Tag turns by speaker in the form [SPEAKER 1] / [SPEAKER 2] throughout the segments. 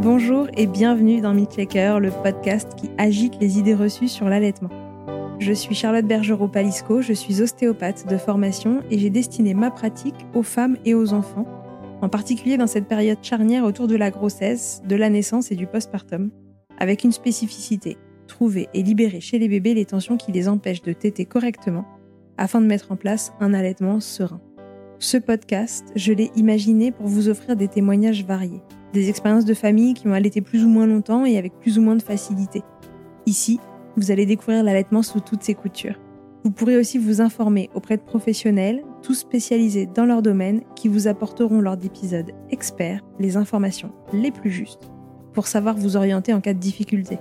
[SPEAKER 1] Bonjour et bienvenue dans Checker, le podcast qui agite les idées reçues sur l'allaitement. Je suis Charlotte Bergerot-Palisco, je suis ostéopathe de formation et j'ai destiné ma pratique aux femmes et aux enfants, en particulier dans cette période charnière autour de la grossesse, de la naissance et du postpartum, avec une spécificité, trouver et libérer chez les bébés les tensions qui les empêchent de téter correctement, afin de mettre en place un allaitement serein. Ce podcast, je l'ai imaginé pour vous offrir des témoignages variés des expériences de famille qui ont allaité plus ou moins longtemps et avec plus ou moins de facilité. Ici, vous allez découvrir l'allaitement sous toutes ses coutures. Vous pourrez aussi vous informer auprès de professionnels, tous spécialisés dans leur domaine, qui vous apporteront lors d'épisodes experts les informations les plus justes pour savoir vous orienter en cas de difficulté.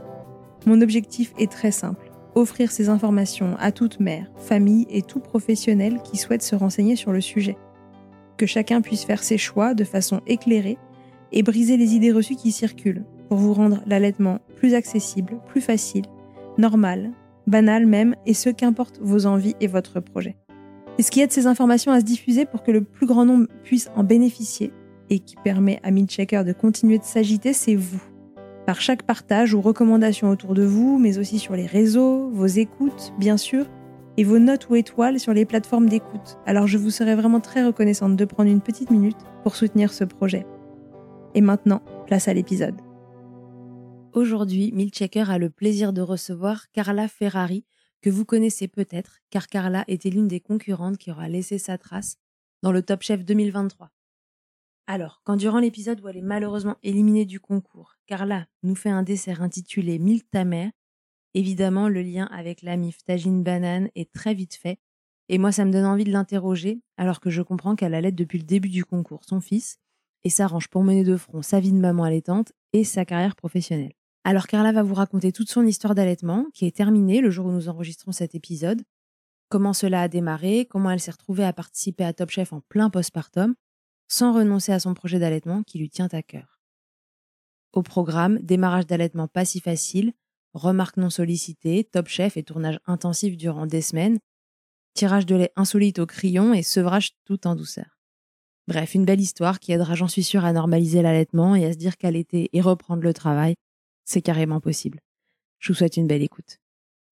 [SPEAKER 1] Mon objectif est très simple, offrir ces informations à toute mère, famille et tout professionnel qui souhaite se renseigner sur le sujet. Que chacun puisse faire ses choix de façon éclairée et briser les idées reçues qui circulent pour vous rendre l'allaitement plus accessible, plus facile, normal, banal même, et ce qu'importe vos envies et votre projet. Et ce qui aide ces informations à se diffuser pour que le plus grand nombre puisse en bénéficier et qui permet à Checker de continuer de s'agiter, c'est vous. Par chaque partage ou recommandation autour de vous, mais aussi sur les réseaux, vos écoutes, bien sûr, et vos notes ou étoiles sur les plateformes d'écoute. Alors je vous serais vraiment très reconnaissante de prendre une petite minute pour soutenir ce projet. Et maintenant, place à l'épisode. Aujourd'hui, Milchecker a le plaisir de recevoir Carla Ferrari, que vous connaissez peut-être, car Carla était l'une des concurrentes qui aura laissé sa trace dans le Top Chef 2023. Alors, quand durant l'épisode où elle est malheureusement éliminée du concours, Carla nous fait un dessert intitulé Mille ta mère, évidemment le lien avec la mif banane est très vite fait, et moi ça me donne envie de l'interroger, alors que je comprends qu'elle allait depuis le début du concours son fils, et s'arrange pour mener de front sa vie de maman allaitante et sa carrière professionnelle. Alors Carla va vous raconter toute son histoire d'allaitement, qui est terminée le jour où nous enregistrons cet épisode, comment cela a démarré, comment elle s'est retrouvée à participer à Top Chef en plein postpartum, sans renoncer à son projet d'allaitement qui lui tient à cœur. Au programme, démarrage d'allaitement pas si facile, remarques non sollicitées, Top Chef et tournage intensif durant des semaines, tirage de lait insolite au crayon et sevrage tout en douceur. Bref, une belle histoire qui aidera, j'en suis sûre, à normaliser l'allaitement et à se dire qu'allaiter et reprendre le travail, c'est carrément possible. Je vous souhaite une belle écoute.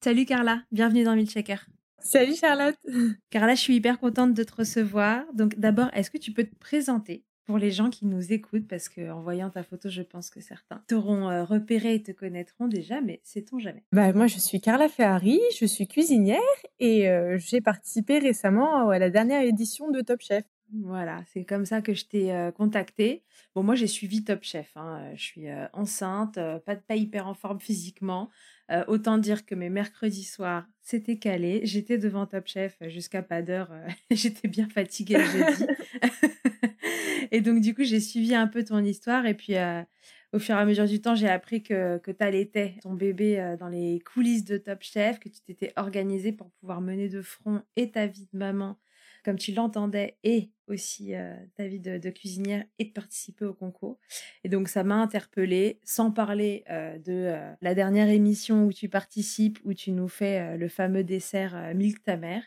[SPEAKER 1] Salut Carla, bienvenue dans Milchecker.
[SPEAKER 2] Salut Charlotte.
[SPEAKER 1] Carla, je suis hyper contente de te recevoir. Donc d'abord, est-ce que tu peux te présenter pour les gens qui nous écoutent? Parce qu'en voyant ta photo, je pense que certains t'auront euh, repéré et te connaîtront déjà, mais sait-on jamais?
[SPEAKER 2] Bah, Moi, je suis Carla Ferrari, je suis cuisinière et euh, j'ai participé récemment à la dernière édition de Top Chef.
[SPEAKER 1] Voilà, c'est comme ça que je t'ai contactée. contacté. Bon, moi, j'ai suivi Top Chef. Hein, je suis enceinte, pas, pas hyper en forme physiquement. autant dire que mes mercredis soirs, c'était calé. J'étais devant Top Chef jusqu'à pas d'heure. J'étais bien fatiguée le jeudi. Et donc, du coup, j'ai suivi un peu ton histoire. Et puis, euh, au fur et à mesure du temps, j'ai appris que, que tu allaitais ton bébé euh, dans les coulisses de Top Chef, que tu t'étais organisée pour pouvoir mener de front et ta vie de maman comme tu l'entendais et aussi euh, ta vie de, cuisinière et de participer au concours. Et donc ça m'a interpellée, sans parler de la dernière émission où tu participes, où tu nous fais le fameux dessert Milk ta mère,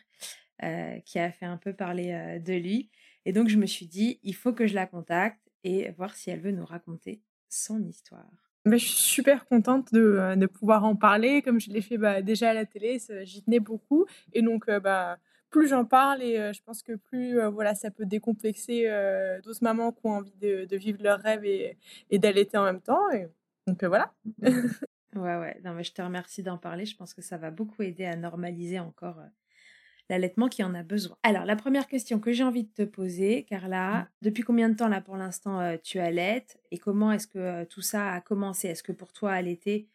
[SPEAKER 1] qui a fait un peu parler de lui. Et donc, je me suis dit, il faut que je la contacte et voir si elle veut nous raconter son histoire.
[SPEAKER 2] Bah, je suis super contente de, euh, de, pouvoir en parler. Comme je l'ai fait bah, déjà à la télé, j'y tenais beaucoup. Et donc, euh, bah, plus j'en parle, et euh, je pense que plus voilà, ça peut décomplexer d'autres mamans qui ont envie de, de vivre leur rêve et, et d'allaiter en même temps. Et, donc, voilà.
[SPEAKER 1] ouais, ouais. Non, mais je te remercie d'en parler. Je pense que ça va beaucoup aider à normaliser encore l'allaitement qui en a besoin. Alors, la première question que j'ai envie de te poser, Carla, mmh. depuis combien de temps là pour l'instant euh, tu allaites et comment est-ce que euh, tout ça a commencé? Est-ce que pour toi allaiter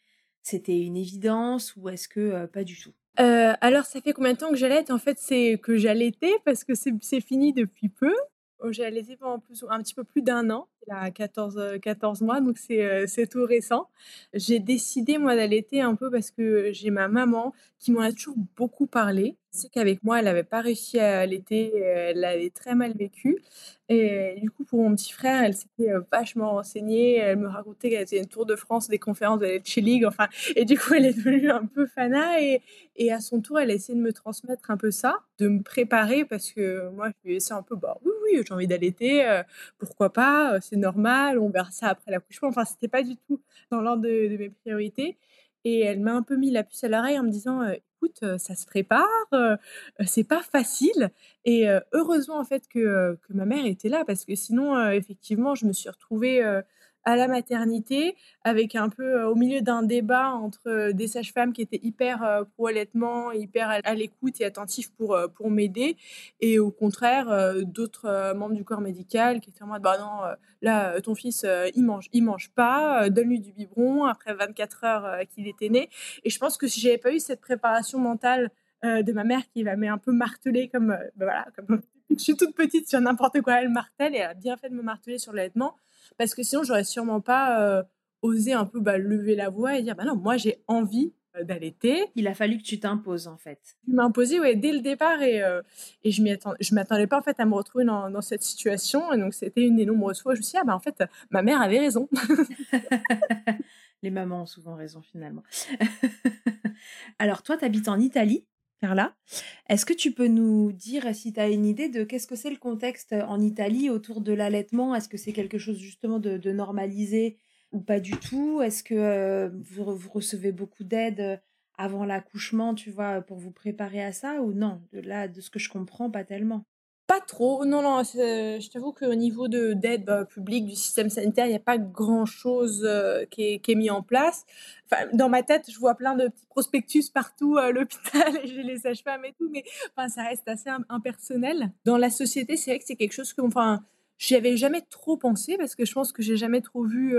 [SPEAKER 1] c'était une évidence ou est-ce que pas du tout?
[SPEAKER 2] Alors, ça fait combien de temps que j'allaite En fait, c'est que j'allaitais parce que c'est fini depuis peu. J'ai allaité pendant plus, un petit peu plus d'un an, il a 14, 14 mois, donc c'est tout récent. J'ai décidé, moi, d'allaiter un peu parce que j'ai ma maman qui m'en a toujours beaucoup parlé. C'est qu'avec moi, elle n'avait pas réussi à allaiter, elle l'avait très mal vécu. Et du coup, pour mon petit frère, elle s'était vachement renseignée. Elle me racontait qu'elle était une tour de France, des conférences de la League. Enfin, et du coup, elle est devenue un peu fana. Et, à son tour, elle a essayé de me transmettre un peu ça, de me préparer parce que moi, je lui ai un peu, bah oui, j'ai envie d'allaiter, pourquoi pas, c'est normal, on verra ça après l'accouchement. Enfin, c'était pas du tout dans l'ordre de, mes priorités. Et elle m'a un peu mis la puce à l'oreille en me disant écoute, ça se prépare, c'est pas facile. Et heureusement en fait que, que, ma mère était là parce que sinon, effectivement, je me suis retrouvée à la maternité, avec un peu euh, au milieu d'un débat entre euh, des sages-femmes qui étaient hyper euh, pro-allaitement, hyper à, l'écoute et attentifs pour, pour m'aider, et au contraire, d'autres membres du corps médical qui étaient en mode bah non, là, ton fils, il mange, il mange pas, donne-lui du biberon après 24 heures qu'il était né. Et je pense que si j'avais pas eu cette préparation mentale de ma mère qui m'avait un peu martelé comme, bah voilà, comme je suis toute petite sur n'importe quoi, elle martèle et elle a bien fait de me marteler sur l'allaitement parce que sinon, j'aurais sûrement pas osé un peu bah, lever la voix et dire bah non, moi j'ai envie d'allaiter.
[SPEAKER 1] Il a fallu que tu t'imposes en fait.
[SPEAKER 2] Je m'imposais ouais, dès le départ et, et je ne je m'attendais pas en fait à me retrouver dans, dans cette situation. Et donc c'était une des nombreuses fois où je me suis dit, ah bah en fait, ma mère avait raison.
[SPEAKER 1] Les mamans ont souvent raison finalement. Alors toi, tu habites en Italie? Carla. Est-ce que tu peux nous dire si tu as une idée de qu'est-ce que c'est le contexte en Italie autour de l'allaitement? Est-ce que c'est quelque chose justement de, normalisé ou pas du tout? Est-ce que vous, recevez beaucoup d'aide avant l'accouchement, tu vois, pour vous préparer à ça ou non? De là, de ce que je comprends, pas tellement.
[SPEAKER 2] Pas trop, non, non, je t'avoue qu'au niveau de d'aide bah, publique du système sanitaire, il n'y a pas grand-chose euh, qui, est, mis en place. Enfin, dans ma tête, je vois plein de petits prospectus partout à l'hôpital j'ai les sages-femmes et tout, mais enfin, ça reste assez impersonnel. Dans la société, c'est vrai que c'est quelque chose que, enfin, J'y avais jamais trop pensé parce que je pense que j'ai jamais trop vu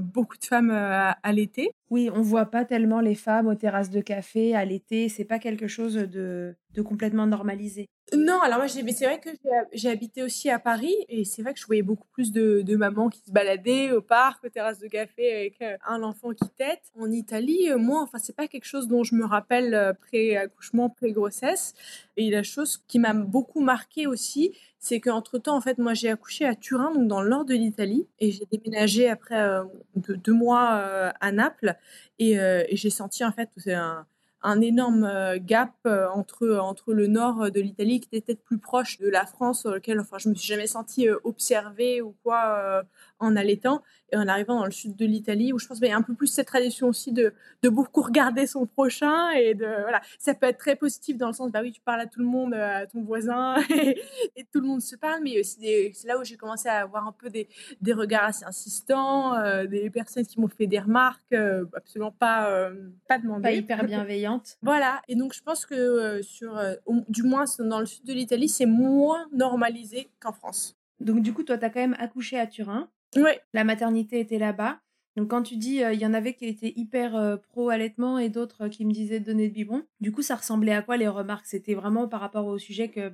[SPEAKER 2] beaucoup de femmes à l'été.
[SPEAKER 1] Oui, on voit pas tellement les femmes aux terrasses de café à l'été. C'est pas quelque chose de complètement normalisé.
[SPEAKER 2] Non, alors moi, c'est vrai que j'ai habité aussi à Paris et c'est vrai que je voyais beaucoup plus de, de, mamans qui se baladaient au parc, aux terrasses de café avec un enfant qui tète. En Italie, moi, enfin, c'est pas quelque chose dont je me rappelle pré-accouchement, pré-grossesse. Et la chose qui m'a beaucoup marqué aussi, c'est qu'entre temps, en fait, moi, j'ai accouché à Turin, donc dans le nord de l'Italie, et j'ai déménagé après euh, deux, mois euh, à Naples, et, euh, et j'ai senti en fait un, un énorme gap entre, entre le nord de l'Italie, qui était peut-être plus proche de la France, sur lequel enfin, je me suis jamais sentie observée ou quoi en allaitant, et en arrivant dans le sud de l'Italie, où je pense qu'il y a un peu plus cette tradition aussi de, de beaucoup regarder son prochain, et de voilà, ça peut être très positif dans le sens, bah oui, tu parles à tout le monde, à ton voisin, et, tout le monde se parle, mais c'est là où j'ai commencé à avoir un peu des, des regards assez insistants, des personnes qui m'ont fait des remarques absolument pas, pas demandées.
[SPEAKER 1] Pas hyper bienveillantes.
[SPEAKER 2] Voilà, et donc je pense que sur, du moins dans le sud de l'Italie, c'est moins normalisé qu'en France.
[SPEAKER 1] Donc du coup, toi, tu as quand même accouché à Turin.
[SPEAKER 2] Oui.
[SPEAKER 1] La maternité était là-bas. Donc quand tu dis, il y en avait qui étaient hyper pro-allaitement et d'autres qui me disaient de donner de biberon, du coup ça ressemblait à quoi les remarques? C'était vraiment par rapport au sujet que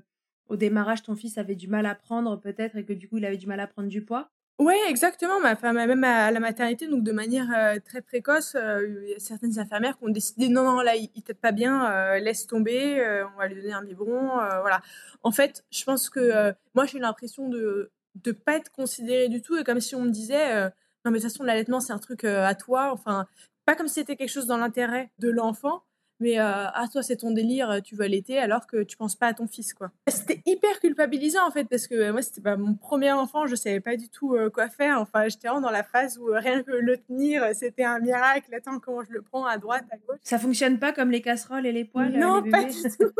[SPEAKER 1] au démarrage, ton fils avait du mal à prendre peut-être et que du coup, il avait du mal à prendre du poids?
[SPEAKER 2] Ouais, exactement. Ma femme, même à la maternité, donc de manière très précoce, il y a certaines infirmières qui ont décidé non, non, là, il, il pas bien, laisse tomber, on va lui donner un biberon, voilà. En fait, je pense que moi, j'ai l'impression de ne pas être considérée du tout, et comme si on me disait, non, mais de toute façon, l'allaitement, c'est un truc à toi, enfin, pas comme si c'était quelque chose dans l'intérêt de l'enfant, mais ah toi c'est ton délire, tu veux allaiter alors que tu penses pas à ton fils quoi. C'était hyper culpabilisant en fait parce que moi c'était pas mon premier enfant, je savais pas du tout quoi faire. Enfin j'étais vraiment dans la phase où rien que le tenir c'était un miracle. Attends comment je le prends à droite à gauche?
[SPEAKER 1] Ça fonctionne pas comme les casseroles et les poils.
[SPEAKER 2] Non pas du tout.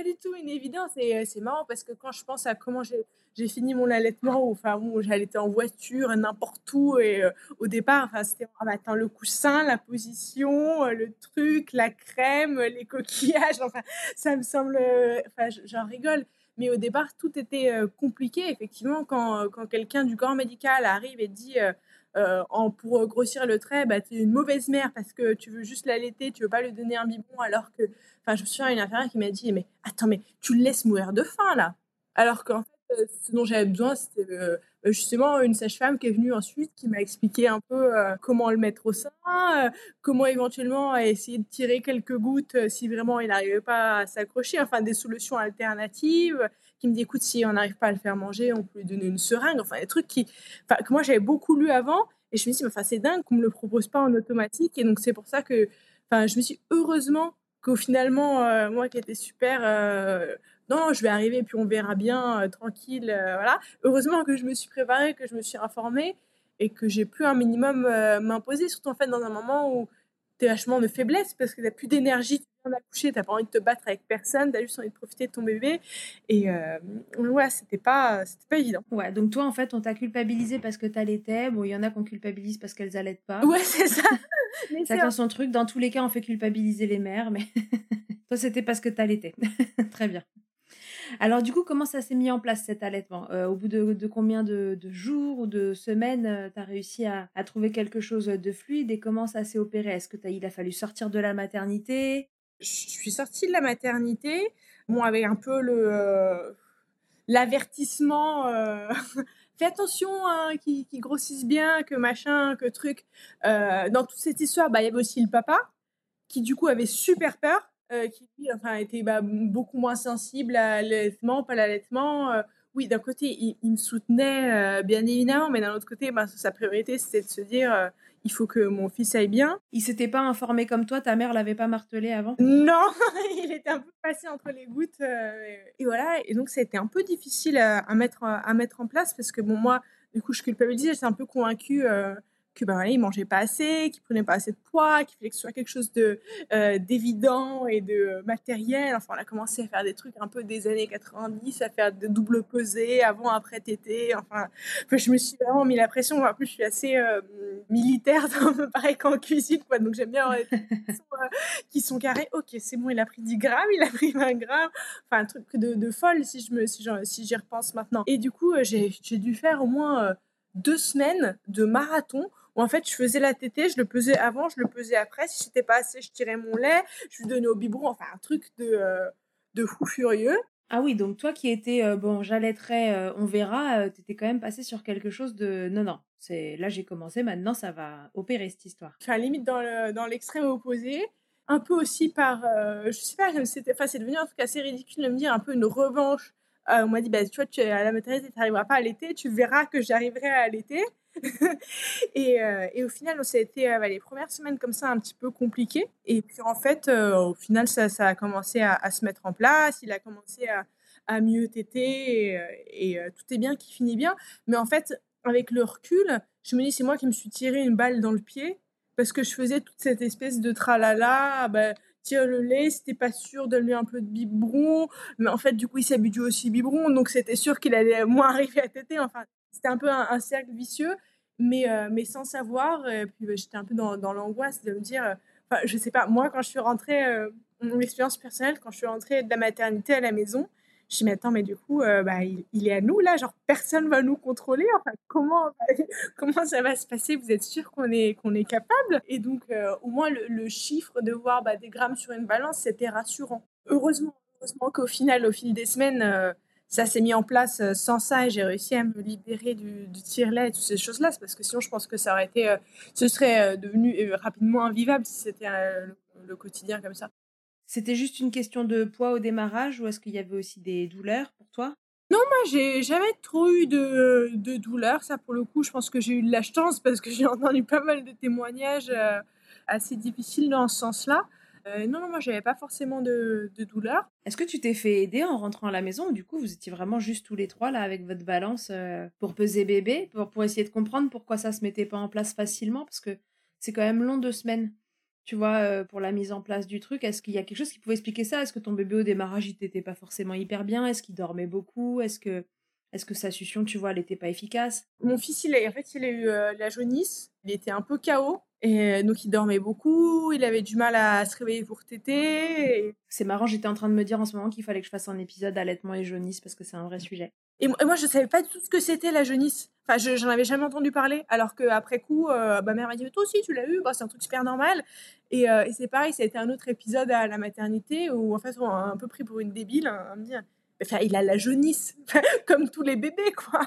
[SPEAKER 2] Pas du tout une évidence et c'est marrant parce que quand je pense à comment j'ai fini mon allaitement, ou enfin, où j'allaitais en voiture, n'importe où. Et euh, au départ, enfin, c'était ah, bah, le coussin, la position, euh, le truc, la crème, les coquillages. Enfin, ça me semble. Euh, enfin, j'en rigole. Mais au départ, tout était compliqué. Effectivement, quand, quand quelqu'un du corps médical arrive et dit. En, pour grossir le trait, bah, tu es une mauvaise mère parce que tu veux juste l'allaiter, tu veux pas lui donner un biberon alors que. Enfin, je me souviens une infirmière qui m'a dit Mais attends, mais tu le laisses mourir de faim là Alors qu'en euh, ce dont j'avais besoin, c'était euh, bah, justement une sage-femme qui est venue ensuite, qui m'a expliqué un peu euh, comment le mettre au sein, comment éventuellement essayer de tirer quelques gouttes si vraiment il n'arrivait pas à s'accrocher, enfin des solutions alternatives, qui me dit écoute, si on n'arrive pas à le faire manger, on peut lui donner une seringue, enfin des trucs qui, que moi j'avais beaucoup lu avant, et je me suis dit, enfin, c'est dingue qu'on me le propose pas en automatique, et donc c'est pour ça que, enfin, je me suis heureusement qu'au finalement, moi qui étais super non, je vais arriver, puis on verra bien, euh, tranquille, euh, voilà. Heureusement que je me suis préparée, que je me suis informée et que j'ai pu un minimum euh, m'imposer, surtout en fait dans un moment où tu es vachement de faiblesse parce que tu n'as plus d'énergie, tu viens d'accoucher, tu n'as pas envie de te battre avec personne, tu as juste envie de profiter de ton bébé. Et ouais, c'était pas, c'était pas évident.
[SPEAKER 1] Ouais, donc toi en fait, on t'a culpabilisé parce que tu allaitais. Bon, il y en a qu'on culpabilise parce qu'elles allaitent pas.
[SPEAKER 2] Ouais, c'est ça.
[SPEAKER 1] Chacun son truc. Dans tous les cas, on fait culpabiliser les mères, mais toi, c'était parce que tu allaitais. Très bien. Alors du coup, comment ça s'est mis en place cet allaitement? Euh, Au bout de, combien de, jours ou de semaines, euh, tu as réussi à, trouver quelque chose de fluide et comment ça s'est opéré? Est-ce que a fallu sortir de la maternité?
[SPEAKER 2] Je suis sortie de la maternité, bon, avec un peu le euh, l'avertissement. fais attention hein, qu'ils grossissent bien, que machin, que truc. dans toute cette histoire, bah, il y avait aussi le papa qui du coup avait super peur euh, qui lui, enfin, était bah, beaucoup moins sensible à l'allaitement, pas l'allaitement. Euh, oui, d'un côté, il, me soutenait, euh, bien évidemment, mais d'un autre côté, bah, sa priorité, c'était de se dire il faut que mon fils aille bien.
[SPEAKER 1] Il s'était pas informé comme toi, ta mère l'avait pas martelé avant?
[SPEAKER 2] Non, il était un peu passé entre les gouttes. et voilà, et donc ça a été un peu difficile à, à, mettre, à mettre en place parce que bon, moi, du coup, je culpabilisais, j'étais un peu convaincue que ben voilà, il mangeait pas assez, qu'il prenait pas assez de poids, qu'il fallait que ce soit quelque chose de euh, d'évident et de matériel. Enfin, on a commencé à faire des trucs un peu des années 90, à faire de double pesées avant, après tété. Enfin, je me suis vraiment mis la pression. En plus, je suis assez euh, militaire, dans, pareil qu'en cuisine, quoi. Donc j'aime bien euh, qui sont carrés. Ok, c'est bon, il a pris 10 grammes, il a pris 20 grammes. Enfin, un truc de, de folle si je me si j'y repense maintenant. Et du coup, j'ai dû faire au moins deux semaines de marathon où en fait je faisais la tétée, je le pesais avant, je le pesais après. Si c'était pas assez, je tirais mon lait, je lui donnais au biberon, enfin un truc de, euh, de fou furieux.
[SPEAKER 1] Ah oui, donc toi qui étais, euh, bon, j'allaiterai, euh, on verra, tu étais quand même passé sur quelque chose de. Non, non, c'est là j'ai commencé, maintenant ça va opérer cette histoire.
[SPEAKER 2] Enfin, limite dans l'extrême opposé. Un peu aussi par, je sais pas, c'était, enfin, c'est devenu un truc assez ridicule de me dire un peu une revanche. on m'a dit, bah, tu vois, tu es à la maternité, tu n'arriveras pas à l'été, tu verras que j'arriverai à l'été. et, euh, et, au final, ça a été euh, les premières semaines comme ça un petit peu compliquées. Et puis en fait, euh, au final, ça, a commencé à, se mettre en place. Il a commencé à, mieux téter et, tout est bien qui finit bien. Mais en fait, avec le recul, je me dis c'est moi qui me suis tiré une balle dans le pied parce que je faisais toute cette espèce de tralala. Bah, tire le lait, c'était pas sûr, de lui un peu de biberon, mais en fait, du coup, il s'habitue aussi biberon, donc c'était sûr qu'il allait moins arriver à téter. Enfin, c'était un peu un, cercle vicieux, mais, euh, mais sans savoir. Et puis bah, j'étais un peu dans, dans l'angoisse de me dire, euh, enfin, je sais pas, moi quand je suis rentrée, euh, mon expérience personnelle, quand je suis rentrée de la maternité à la maison, je dit, mais attends, mais du coup, bah, il, est à nous là, genre personne va nous contrôler. Enfin, comment, comment ça va se passer? Vous êtes sûr qu'on est, qu'on est capable? Et donc, au moins, le, chiffre de voir bah, des grammes sur une balance, c'était rassurant. Heureusement, heureusement qu'au final, au fil des semaines, ça s'est mis en place sans ça et j'ai réussi à me libérer du, du tire-lait et toutes ces choses-là. Parce que sinon, je pense que ça aurait été, ce serait devenu rapidement invivable si c'était le, quotidien comme ça.
[SPEAKER 1] C'était juste une question de poids au démarrage ou est-ce qu'il y avait aussi des douleurs pour toi?
[SPEAKER 2] Non, moi, j'ai jamais trop eu de, de douleurs. Ça, pour le coup, je pense que j'ai eu de la chance parce que j'ai entendu pas mal de témoignages assez difficiles dans ce sens-là. Euh, non, non, moi, j'avais pas forcément de, de douleur.
[SPEAKER 1] Est-ce que tu t'es fait aider en rentrant à la maison ou du coup, vous étiez vraiment juste tous les trois là avec votre balance euh, pour peser bébé, pour, essayer de comprendre pourquoi ça se mettait pas en place facilement? Parce que c'est quand même long deux semaines, tu vois, euh, pour la mise en place du truc. Est-ce qu'il y a quelque chose qui pouvait expliquer ça? Est-ce que ton bébé au démarrage, il t'était pas forcément hyper bien? Est-ce qu'il dormait beaucoup? Est-ce que, est-ce que sa succion, tu vois, elle n'était pas efficace?
[SPEAKER 2] Mon fils, il a, en fait, il a eu la jaunisse. Il était un peu KO. Et donc, il dormait beaucoup, il avait du mal à se réveiller pour téter.
[SPEAKER 1] C'est marrant, j'étais en train de me dire en ce moment qu'il fallait que je fasse un épisode allaitement et jaunisse parce que c'est un vrai sujet.
[SPEAKER 2] Et moi, je savais pas du tout ce que c'était la jaunisse. Enfin, j'en avais jamais entendu parler. Alors qu'après coup, euh, ma mère m'a dit Toi aussi, tu l'as eu? Bah, C'est un truc super normal. Et, euh, et c'est pareil, ça a été un autre épisode à la maternité où, en fait, on a un peu pris pour une débile. Hein, me Enfin, il a la jaunisse, comme tous les bébés, quoi.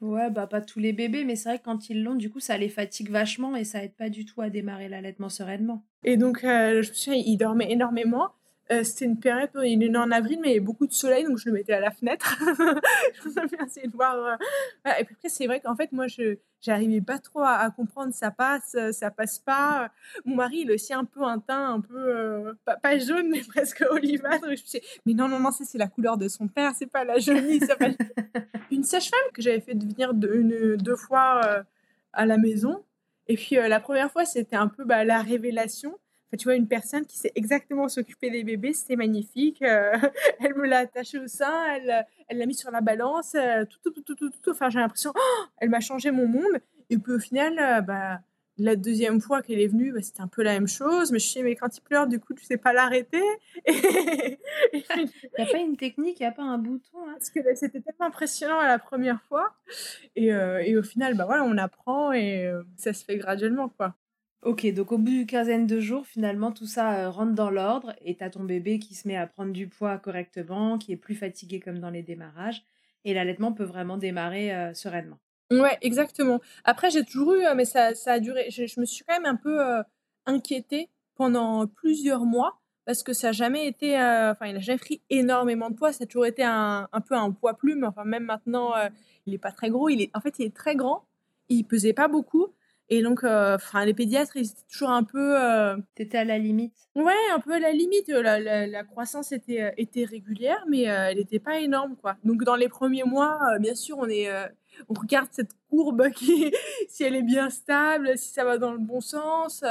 [SPEAKER 1] Ouais, bah pas tous les bébés, mais c'est vrai que quand ils l'ont, du coup, ça les fatigue vachement et ça aide pas du tout à démarrer l'allaitement sereinement.
[SPEAKER 2] Et donc, euh, je me souviens, il dormait énormément. Euh, c'était une période, il est né en avril, mais il y avait beaucoup de soleil, donc je le mettais à la fenêtre. je essayer de voir. Euh, et puis après, c'est vrai qu'en fait, moi, je n'arrivais pas trop à, comprendre ça passe, ça passe pas. Mon mari, il a aussi un peu un teint un peu, pas, jaune, mais presque olivâtre. je me suis mais non, non, non, c'est la couleur de son père, c'est pas la jaunisse. une sage-femme que j'avais fait venir deux, deux fois à la maison. Et puis la première fois, c'était un peu bah, la révélation tu vois, une personne qui sait exactement s'occuper des bébés, c'était magnifique. Euh, elle me l'a attaché au sein, elle elle l'a mis sur la balance, euh, tout, tout, tout, tout, tout, Enfin, j'ai l'impression, oh, elle m'a changé mon monde. Et puis au final, euh, bah, la deuxième fois qu'elle est venue, bah, c'était un peu la même chose. Mais je sais, mais quand il pleure, du coup, tu sais pas l'arrêter.
[SPEAKER 1] Il n'y a pas une technique, il n'y a pas un bouton. Hein.
[SPEAKER 2] Parce que c'était tellement impressionnant à la première fois. Et, et, au final, bah, voilà, on apprend et ça se fait graduellement. quoi.
[SPEAKER 1] Ok, donc au bout d'une quinzaine de jours, finalement, tout ça euh, rentre dans l'ordre et t'as ton bébé qui se met à prendre du poids correctement, qui est plus fatigué comme dans les démarrages, et l'allaitement peut vraiment démarrer euh, sereinement.
[SPEAKER 2] Ouais, exactement. Après, j'ai toujours eu, euh, mais ça, ça a duré, je, me suis quand même un peu inquiétée pendant plusieurs mois parce que ça n'a jamais été, enfin, il n'a jamais pris énormément de poids, ça a toujours été un, un peu un poids plume, enfin, même maintenant, il n'est pas très gros, il est, en fait, il est très grand, il pesait pas beaucoup, et donc, euh, enfin, les pédiatres, ils étaient toujours un peu. Euh,
[SPEAKER 1] T'étais à la limite.
[SPEAKER 2] Ouais, un peu à la limite. La, la, croissance était, euh, était régulière, mais elle n'était pas énorme, quoi. Donc, dans les premiers mois, bien sûr, on est, on regarde cette courbe qui, si elle est bien stable, si ça va dans le bon sens.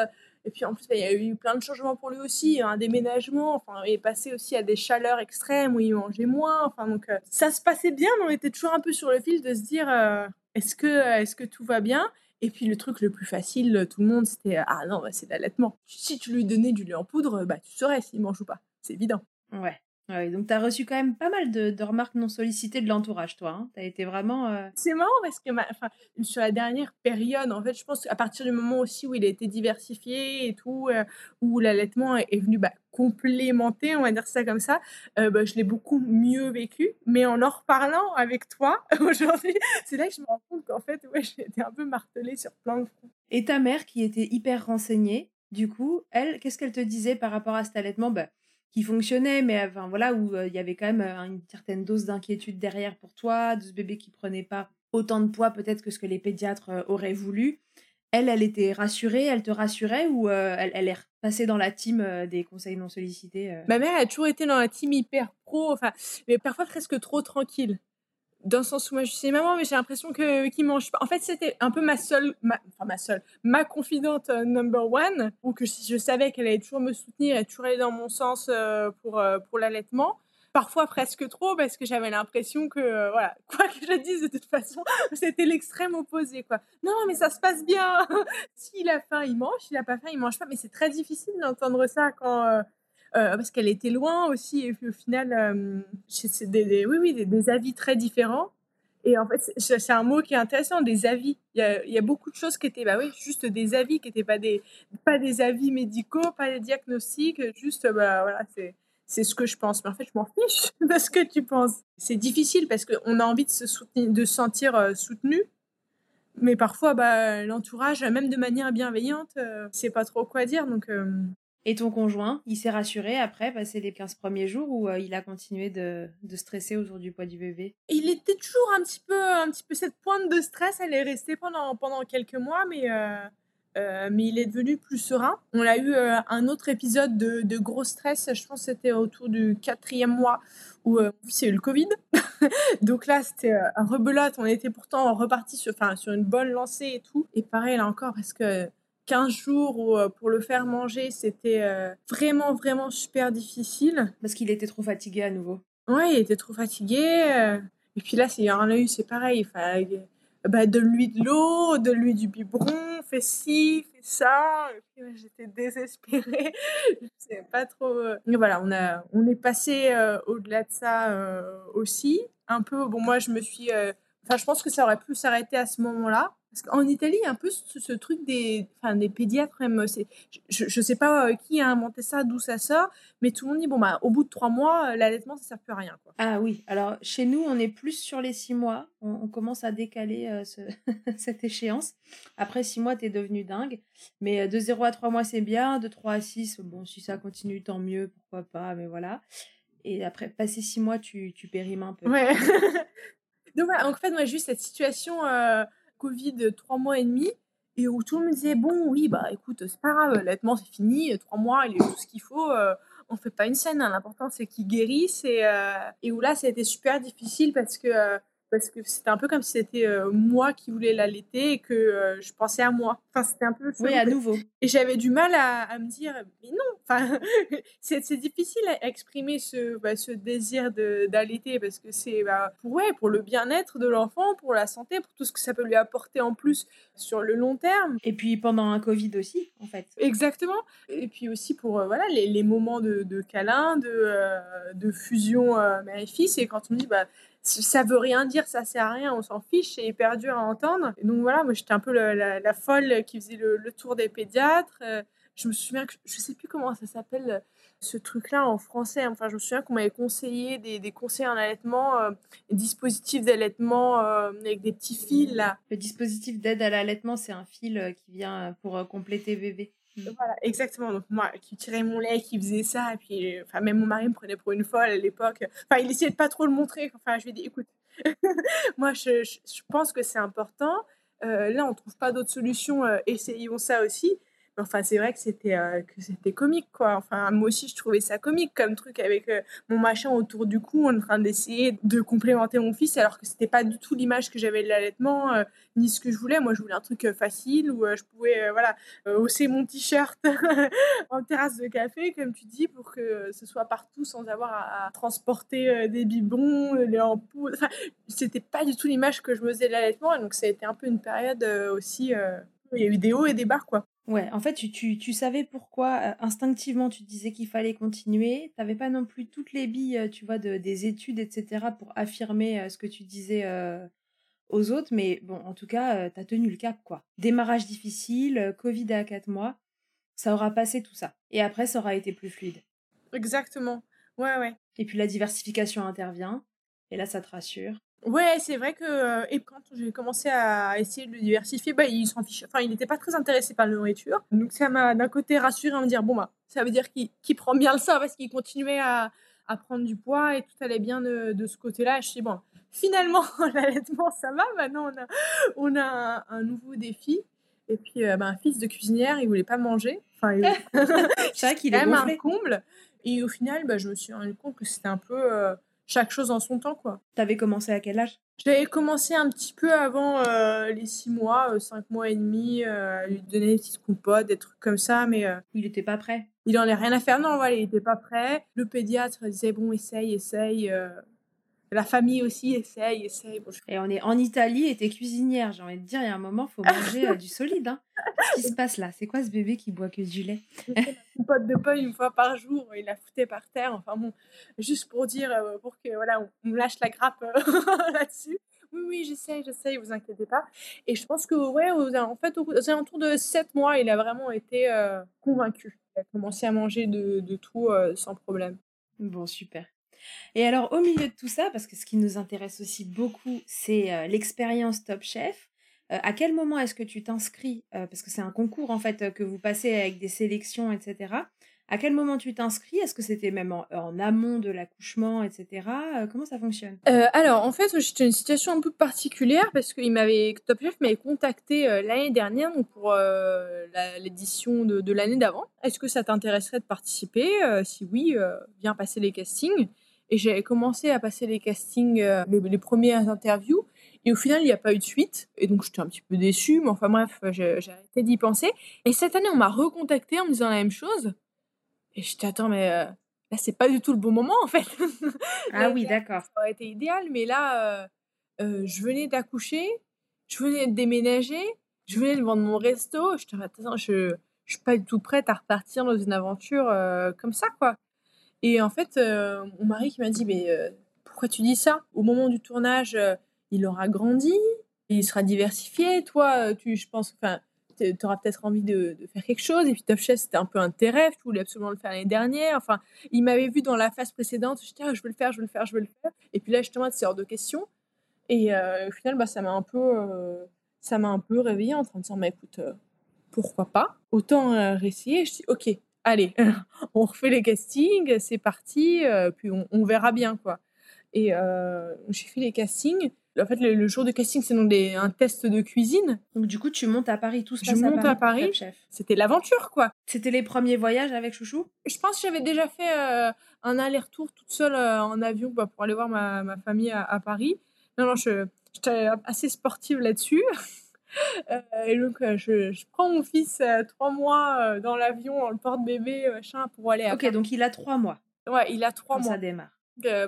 [SPEAKER 2] Et puis en plus, bah, il y a eu plein de changements pour lui aussi, un déménagement. Enfin, il est passé aussi à des chaleurs extrêmes où il mangeait moins. Enfin, donc ça se passait bien, mais on était toujours un peu sur le fil de se dire est-ce que, est-ce que tout va bien? Et puis le truc le plus facile, tout le monde, c'était ah non, bah, c'est l'allaitement. Si tu lui donnais du lait en poudre, bah tu saurais s'il mange ou pas. C'est évident.
[SPEAKER 1] Ouais. Ouais, donc tu as reçu quand même pas mal de, remarques non sollicitées de l'entourage, toi. Hein. Tu as été vraiment. Euh
[SPEAKER 2] c'est marrant parce que enfin, sur la dernière période, en fait, je pense qu'à partir du moment aussi où il a été diversifié et tout, euh, où l'allaitement est, venu bah, complémenter, on va dire ça comme ça, euh, bah, je l'ai beaucoup mieux vécu. Mais en en reparlant avec toi aujourd'hui, c'est là que je me rends compte qu'en fait, ouais, j'ai été un peu martelée sur plein de fronts.
[SPEAKER 1] Et ta mère, qui était hyper renseignée, du coup, elle, qu'est-ce qu'elle te disait par rapport à cet allaitement? Bah, qui fonctionnait, mais enfin voilà, où il y avait quand même une certaine dose d'inquiétude derrière pour toi, de ce bébé qui prenait pas autant de poids peut-être que ce que les pédiatres auraient voulu. Elle, elle était rassurée, elle te rassurait ou elle, elle, est repassée dans la team des conseils non sollicités
[SPEAKER 2] Ma mère a toujours été dans la team hyper pro, enfin, mais parfois presque trop tranquille dans le sens où moi je suis maman mais j'ai l'impression que qu'il mange pas. En fait c'était un peu ma seule enfin ma seule ma confidente euh, number one ou que je, savais qu'elle allait toujours me soutenir et toujours aller dans mon sens euh, pour euh, pour l'allaitement. Parfois presque trop parce que j'avais l'impression que voilà quoi que je dise de toute façon c'était l'extrême opposé quoi. Non mais ça se passe bien. S'il a faim il mange. S'il a pas faim il mange pas. Mais c'est très difficile d'entendre ça quand euh, parce qu'elle était loin aussi. Et puis au final, euh, c'est des, oui, oui, des, avis très différents. Et en fait, c'est un mot qui est intéressant, des avis. Il y a, beaucoup de choses qui étaient, bah oui, juste des avis, qui n'étaient pas des, pas des avis médicaux, pas des diagnostics, juste, bah voilà, c'est ce que je pense. Mais en fait, je m'en fiche de ce que tu penses. C'est difficile parce qu'on a envie de se, soutenir, de se sentir euh, soutenu. Mais parfois, bah, l'entourage, même de manière bienveillante, c'est pas trop quoi dire. Donc,
[SPEAKER 1] Et ton conjoint, il s'est rassuré après, passer les 15 premiers jours, ou il a continué de, de, stresser autour du poids du bébé?
[SPEAKER 2] Il était toujours un petit peu, un petit peu cette pointe de stress. Elle est restée pendant, pendant quelques mois, mais euh, mais il est devenu plus serein. On a eu euh, un autre épisode de, de, gros stress, je pense que c'était autour du quatrième mois où euh, c'est eu le Covid. Donc là, c'était un rebelote. On était pourtant reparti sur, sur une bonne lancée et tout. Et pareil, là encore, parce que 15 jours où, pour le faire manger, c'était vraiment, vraiment super difficile.
[SPEAKER 1] Parce qu'il était trop fatigué à nouveau.
[SPEAKER 2] Ouais, il était trop fatigué. et puis là, c'est un eu, c'est pareil. Enfin, bah, donne-lui de l'eau, donne-lui du biberon, fais ci, fais ça. J'étais désespérée. je sais pas trop. Euh. Mais voilà, on, a, on est passé euh, au-delà de ça euh, aussi. Un peu, bon, moi, je me suis. Enfin, je pense que ça aurait pu s'arrêter à ce moment-là. Parce qu'en Italie, il y a un peu ce, truc des, enfin, des pédiatres, même. Je ne sais pas euh, qui a inventé ça, d'où ça sort, mais tout le monde dit bon, bah, au bout de trois mois, euh, l'allaitement, ça ne sert plus à rien. Quoi.
[SPEAKER 1] Ah oui, alors chez nous, on est plus sur les six mois. On, commence à décaler euh, cette échéance. Après six mois, tu es devenu dingue. Mais de 0 à 3 mois, c'est bien. De 3 à 6, bon, si ça continue, tant mieux, pourquoi pas, mais voilà. Et après, passer six mois, tu, tu périmes un peu.
[SPEAKER 2] Ouais. Donc, en fait, moi, juste cette situation. Covid trois mois et demi et où tout le monde disait bon oui bah écoute c'est pas grave l'allaitement c'est fini trois mois il est tout ce qu'il faut euh, on fait pas une scène hein. l'important c'est qu'il guérisse et, euh, et où là ça a été super difficile parce que euh, parce que c'était un peu comme si c'était euh, moi qui voulais l'allaiter et que euh, je pensais à moi. Enfin, c'était un peu.
[SPEAKER 1] Oui, à nouveau.
[SPEAKER 2] Et j'avais du mal à, à, me dire, mais non, enfin, c'est difficile à exprimer ce, bah, ce désir d'allaiter parce que c'est bah, pour, ouais, pour le bien-être de l'enfant, pour la santé, pour tout ce que ça peut lui apporter en plus sur le long terme.
[SPEAKER 1] Et puis pendant un Covid aussi, en fait.
[SPEAKER 2] Exactement. Et puis aussi pour euh, voilà, les, les, moments de, de câlin, de, de fusion mère et fils. Et quand on dit, bah, ça veut rien dire, ça sert à rien, on s'en fiche, c'est hyper dur à entendre. Donc voilà, moi j'étais un peu la, folle qui faisait le, tour des pédiatres. Euh, je me souviens que je sais plus comment ça s'appelle ce truc-là en français. Enfin, je me souviens qu'on m'avait conseillé des, conseils en allaitement, euh, des dispositifs d'allaitement euh, avec des petits fils là.
[SPEAKER 1] Le dispositif d'aide à l'allaitement, c'est un fil qui vient pour compléter bébé.
[SPEAKER 2] Mmh. Voilà, exactement. Donc moi, qui tirais mon lait, qui faisait ça, et puis, enfin, même mon mari me prenait pour une folle à l'époque. Enfin, il essayait de pas trop le montrer. Enfin, je lui ai dit, écoute, moi, je, je, pense que c'est important. Euh, là, on trouve pas d'autre solution. Euh, essayons ça aussi. Enfin, c'est vrai que c'était euh, que c'était comique, quoi. Enfin, moi aussi, je trouvais ça comique comme truc avec euh, mon machin autour du cou, en train d'essayer de complémenter mon fils, alors que c'était pas du tout l'image que j'avais de l'allaitement, euh, ni ce que je voulais. Moi, je voulais un truc facile où je pouvais, voilà, hausser mon t-shirt en terrasse de café, comme tu dis, pour que ce soit partout sans avoir à, transporter des biberons, les ampoules. Enfin, c'était pas du tout l'image que je me faisais de l'allaitement, donc ça a été un peu une période aussi. il y a eu des hauts et des bas, quoi.
[SPEAKER 1] Ouais, en fait, tu, tu, tu savais pourquoi, euh, instinctivement, tu te disais qu'il fallait continuer. Tu n'avais pas non plus toutes les billes, euh, tu vois, de, des études, etc., pour affirmer euh, ce que tu disais aux autres. Mais bon, en tout cas, tu as tenu le cap, quoi. Démarrage difficile, Covid à 4 mois, ça aura passé tout ça. Et après, ça aura été plus fluide.
[SPEAKER 2] Exactement. Ouais, ouais.
[SPEAKER 1] Et puis la diversification intervient. Et là, ça te rassure.
[SPEAKER 2] Ouais, c'est vrai que euh, et quand j'ai commencé à essayer de le diversifier, bah, il s'en fiche. Enfin, il n'était pas très intéressé par la nourriture. Donc ça m'a d'un côté rassuré en me dire bon bah ça veut dire qu'il prend bien le sein parce qu'il continuait à, à, prendre du poids et tout allait bien de, de ce côté-là. je suis bon, finalement l'allaitement ça va. Maintenant on a on a un, nouveau défi. Et puis euh, bah, un fils de cuisinière, il voulait pas manger. Enfin,
[SPEAKER 1] c'est vrai qu'il est,
[SPEAKER 2] même un comble. Et au final, bah, je me suis rendu compte que c'était un peu euh, chaque chose en son temps, quoi.
[SPEAKER 1] T'avais commencé à quel âge?
[SPEAKER 2] J'avais commencé un petit peu avant euh, les six mois, euh, cinq mois et demi, euh, à lui donner des petites compotes, des trucs comme ça, mais...
[SPEAKER 1] il n'était pas prêt?
[SPEAKER 2] Il en avait rien à faire, non, voilà, il n'était pas prêt. Le pédiatre disait, bon, essaye, essaye. La famille aussi essaye, essaye.
[SPEAKER 1] Et on est en Italie et t'es cuisinière. J'ai envie de dire, il y a un moment, il faut manger euh, du solide. Hein. Qu'est-ce qui se passe là? C'est quoi ce bébé qui boit que du lait?
[SPEAKER 2] Une pote de pain une fois par jour, il la foutait par terre. Enfin bon, juste pour dire, euh, pour que voilà, on, lâche la grappe euh, là-dessus. Oui, oui, j'essaye, j'essaye, vous inquiétez pas. Et je pense que, ouais, en fait, aux alentours de 7 mois, il a vraiment été convaincu. Il a commencé à manger de, de tout sans problème.
[SPEAKER 1] Bon, super. Et alors, au milieu de tout ça, parce que ce qui nous intéresse aussi beaucoup, c'est euh, l'expérience Top Chef. Euh, à quel moment est-ce que tu t'inscris euh, Parce que c'est un concours en fait que vous passez avec des sélections, etc. À quel moment tu t'inscris? Est-ce que c'était même en, amont de l'accouchement, etc. comment ça fonctionne?
[SPEAKER 2] Alors, en fait, j'étais une situation un peu particulière parce que Top Chef m'avait contacté l'année dernière pour l'édition de, de l'année d'avant. Est-ce que ça t'intéresserait de participer? Si oui, viens passer les castings. Et j'ai commencé à passer les castings, euh, les, premières interviews. Et au final, il n'y a pas eu de suite. Et donc, j'étais un petit peu déçue. Mais enfin, bref, j'ai arrêté d'y penser. Et cette année, on m'a recontacté en me disant la même chose. Et j'étais, attends, mais euh, là, c'est pas du tout le bon moment, en fait.
[SPEAKER 1] ah oui, d'accord.
[SPEAKER 2] Ça aurait été idéal. Mais là, euh, je venais d'accoucher. Je venais de déménager. Je venais de vendre mon resto. Je attends, je, je suis pas du tout prête à repartir dans une aventure comme ça, quoi. Et en fait, euh, mon mari qui m'a dit, mais euh, pourquoi tu dis ça? Au moment du tournage, euh, il aura grandi, il sera diversifié. Toi, tu, je pense, enfin, tu auras peut-être envie de, faire quelque chose. Et puis Top Chef, c'était un peu un de Tu voulais absolument le faire l'année dernière. Enfin, il m'avait vu dans la phase précédente. Je disais, ah, je veux le faire, je veux le faire, je veux le faire. Et puis là, justement, c'est hors de question. Et au final, bah, ça m'a un peu, ça m'a un peu réveillée en train de dire, mais écoute, pourquoi pas? Autant réessayer. Je dis, ok, allez, on refait les castings, c'est parti, euh, puis on, verra bien, quoi. Et euh, j'ai fait les castings. En fait, le, jour de casting, c'est donc un test de cuisine.
[SPEAKER 1] Donc, du coup, tu montes à Paris, tout se
[SPEAKER 2] Je monte à Paris. C'était l'aventure, quoi.
[SPEAKER 1] C'était les premiers voyages avec Chouchou?
[SPEAKER 2] Je pense que j'avais déjà fait euh, un aller-retour toute seule en avion bah, pour aller voir ma, famille à, à, Paris. Non, non, j'étais assez sportive là-dessus. Euh, et donc, euh, je, je, prends mon fils euh, trois mois dans l'avion, on le porte-bébé, machin, pour aller à
[SPEAKER 1] Ok, donc il a trois mois.
[SPEAKER 2] Ouais, il a trois mois.
[SPEAKER 1] ça démarre.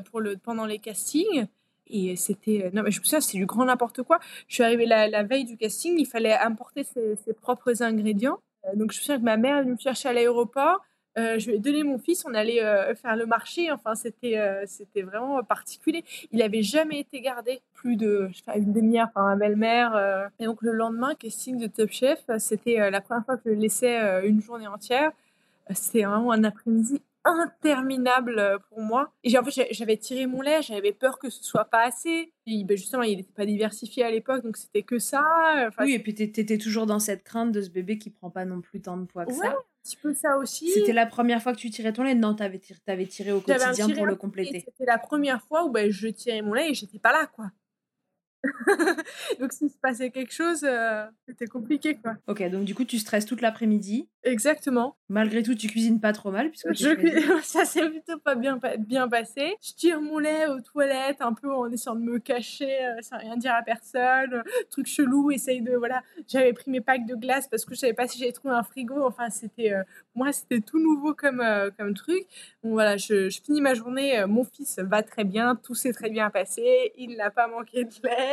[SPEAKER 2] pour le, pendant les castings. Et c'était. non, mais je me souviens, c'était du grand n'importe quoi. Je suis arrivée la, la, veille du casting, il fallait importer ses, ses propres ingrédients. donc, je me souviens que ma mère est venue me chercher à l'aéroport. Euh, je lui ai donné mon fils, on allait euh, faire le marché. Enfin, c'était euh, c'était vraiment particulier. Il avait jamais été gardé plus de je sais une demi-heure par ma belle-mère. Et donc le lendemain, casting de Top Chef, c'était la première fois que je le laissais une journée entière. C'était vraiment un après-midi interminable pour moi. Et en fait, j'avais tiré mon lait, j'avais peur que ce soit pas assez. Et ben justement, il n'était pas diversifié à l'époque, donc c'était que ça.
[SPEAKER 1] oui, et puis tu étais toujours dans cette crainte de ce bébé qui prend pas non plus tant de poids que ça.
[SPEAKER 2] Un petit peu ça aussi.
[SPEAKER 1] C'était la première fois que tu tirais ton lait Non, tu avais, avais, tiré au quotidien pour le compléter.
[SPEAKER 2] C'était la première fois où ben, je tirais mon lait et j'étais pas là, quoi. donc s'il se passait quelque chose, euh, c'était compliqué quoi.
[SPEAKER 1] Ok, donc du coup tu stresses toute l'après-midi.
[SPEAKER 2] Exactement.
[SPEAKER 1] Malgré tout, tu cuisines pas trop mal puisque
[SPEAKER 2] ça s'est plutôt pas bien bien passé. Je tire mon lait aux toilettes un peu en essayant de me cacher, euh, sans rien dire à personne. Euh, truc chelou, essaye de voilà. J'avais pris mes packs de glace parce que je savais pas si j'allais trouver un frigo. Enfin c'était moi c'était tout nouveau comme comme truc. Bon voilà, je, je finis ma journée. mon fils va très bien, tout s'est très bien passé. Il n'a pas manqué de lait.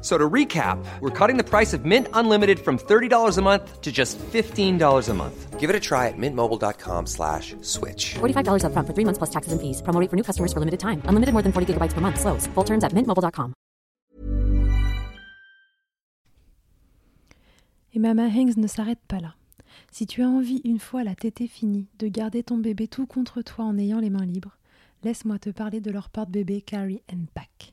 [SPEAKER 3] So to recap, we're cutting the price of Mint Unlimited from $30 a month to just $15 a month. Give it a try at mintmobile.com slash switch.
[SPEAKER 4] $45 up front for three months plus taxes and fees. Promo for new customers for limited time. Unlimited more than 40 gigabytes per month. Slows. Full terms at mintmobile.com.
[SPEAKER 5] Et Mama Hanks ne s'arrête pas là. Si tu as envie, une fois la tétée finie, de garder ton bébé tout contre toi en ayant les mains libres, laisse-moi te parler de leur porte-bébé Carry and Pack.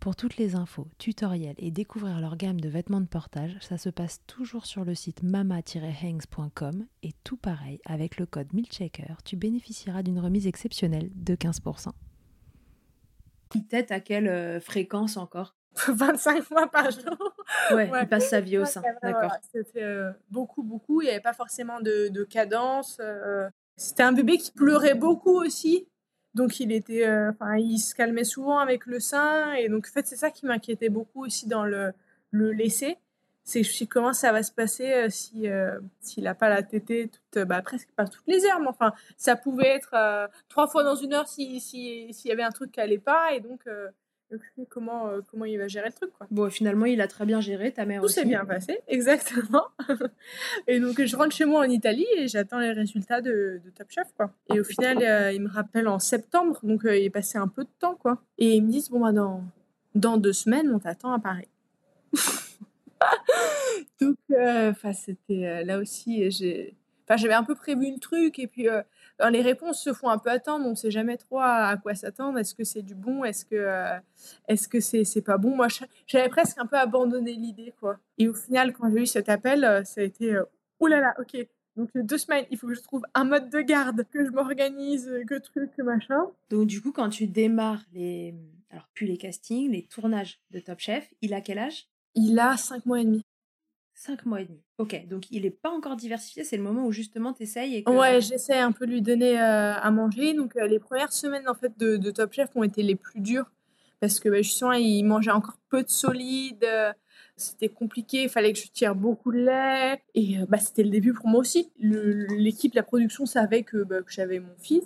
[SPEAKER 5] Pour toutes les infos, tutoriels et découvrir leur gamme de vêtements de portage, ça se passe toujours sur le site mama-hangs.com et tout pareil, avec le code MILCHECKER, tu bénéficieras d'une remise exceptionnelle de 15%.
[SPEAKER 1] Il tête à quelle euh, fréquence encore?
[SPEAKER 2] 25 fois par jour.
[SPEAKER 1] Ouais, il passe sa vie au sein. D'accord.
[SPEAKER 2] C'était euh, beaucoup, beaucoup. Il n'y avait pas forcément de, de cadence. euh, C'était un bébé qui pleurait beaucoup aussi. Donc, il était, euh, enfin, il se calmait souvent avec le sein. Et donc, en fait, c'est ça qui m'inquiétait beaucoup aussi dans le, le laisser. C'est je suis comment ça va se passer euh, si euh, s'il n'a pas la tétée toute, bah, presque pas toutes les heures, mais enfin, ça pouvait être trois fois dans une heure si si- s'il y avait un truc qui allait pas. Et donc, comment euh, comment il va gérer le truc, quoi.
[SPEAKER 1] Bon, finalement, il a très bien géré, ta mère
[SPEAKER 2] Tout
[SPEAKER 1] aussi.
[SPEAKER 2] s'est bien passé, exactement. et donc, je rentre chez moi en Italie et j'attends les résultats de, de Top Chef, quoi. Et au final, euh, ils me rappellent en septembre, donc euh, il est passé un peu de temps, quoi. Et ils me disent, bon, bah, dans, dans deux semaines, on t'attend à Paris. donc, enfin, c'était là aussi, j'ai... Enfin, j'avais un peu prévu le truc et puis les réponses se font un peu attendre. On ne sait jamais trop à, à quoi s'attendre. Est-ce que c'est du bon? Est-ce que euh, est-ce que c'est pas bon? Moi, j'avais presque un peu abandonné l'idée, quoi. Et au final, quand j'ai eu cet appel, euh, ça a été euh, oh là là, ok. Donc deux semaines, il faut que je trouve un mode de garde, que je m'organise, que truc, que machin.
[SPEAKER 1] Donc, du coup, quand tu démarres les. Alors, plus les castings, les tournages de Top Chef, il a quel âge?
[SPEAKER 2] Il a cinq mois et demi.
[SPEAKER 1] Cinq mois et demi. Ok, donc il n'est pas encore diversifié, c'est le moment où justement tu essayes et.
[SPEAKER 2] Ouais, j'essaie un peu de lui donner euh, à manger. Donc euh, les premières semaines en fait de, de Top Chef ont été les plus dures parce que bah, justement il mangeait encore peu de solide. euh, C'était compliqué, il fallait que je tire beaucoup de lait. Et bah, c'était le début pour moi aussi. L'équipe, la production savait que, bah, que j'avais mon fils,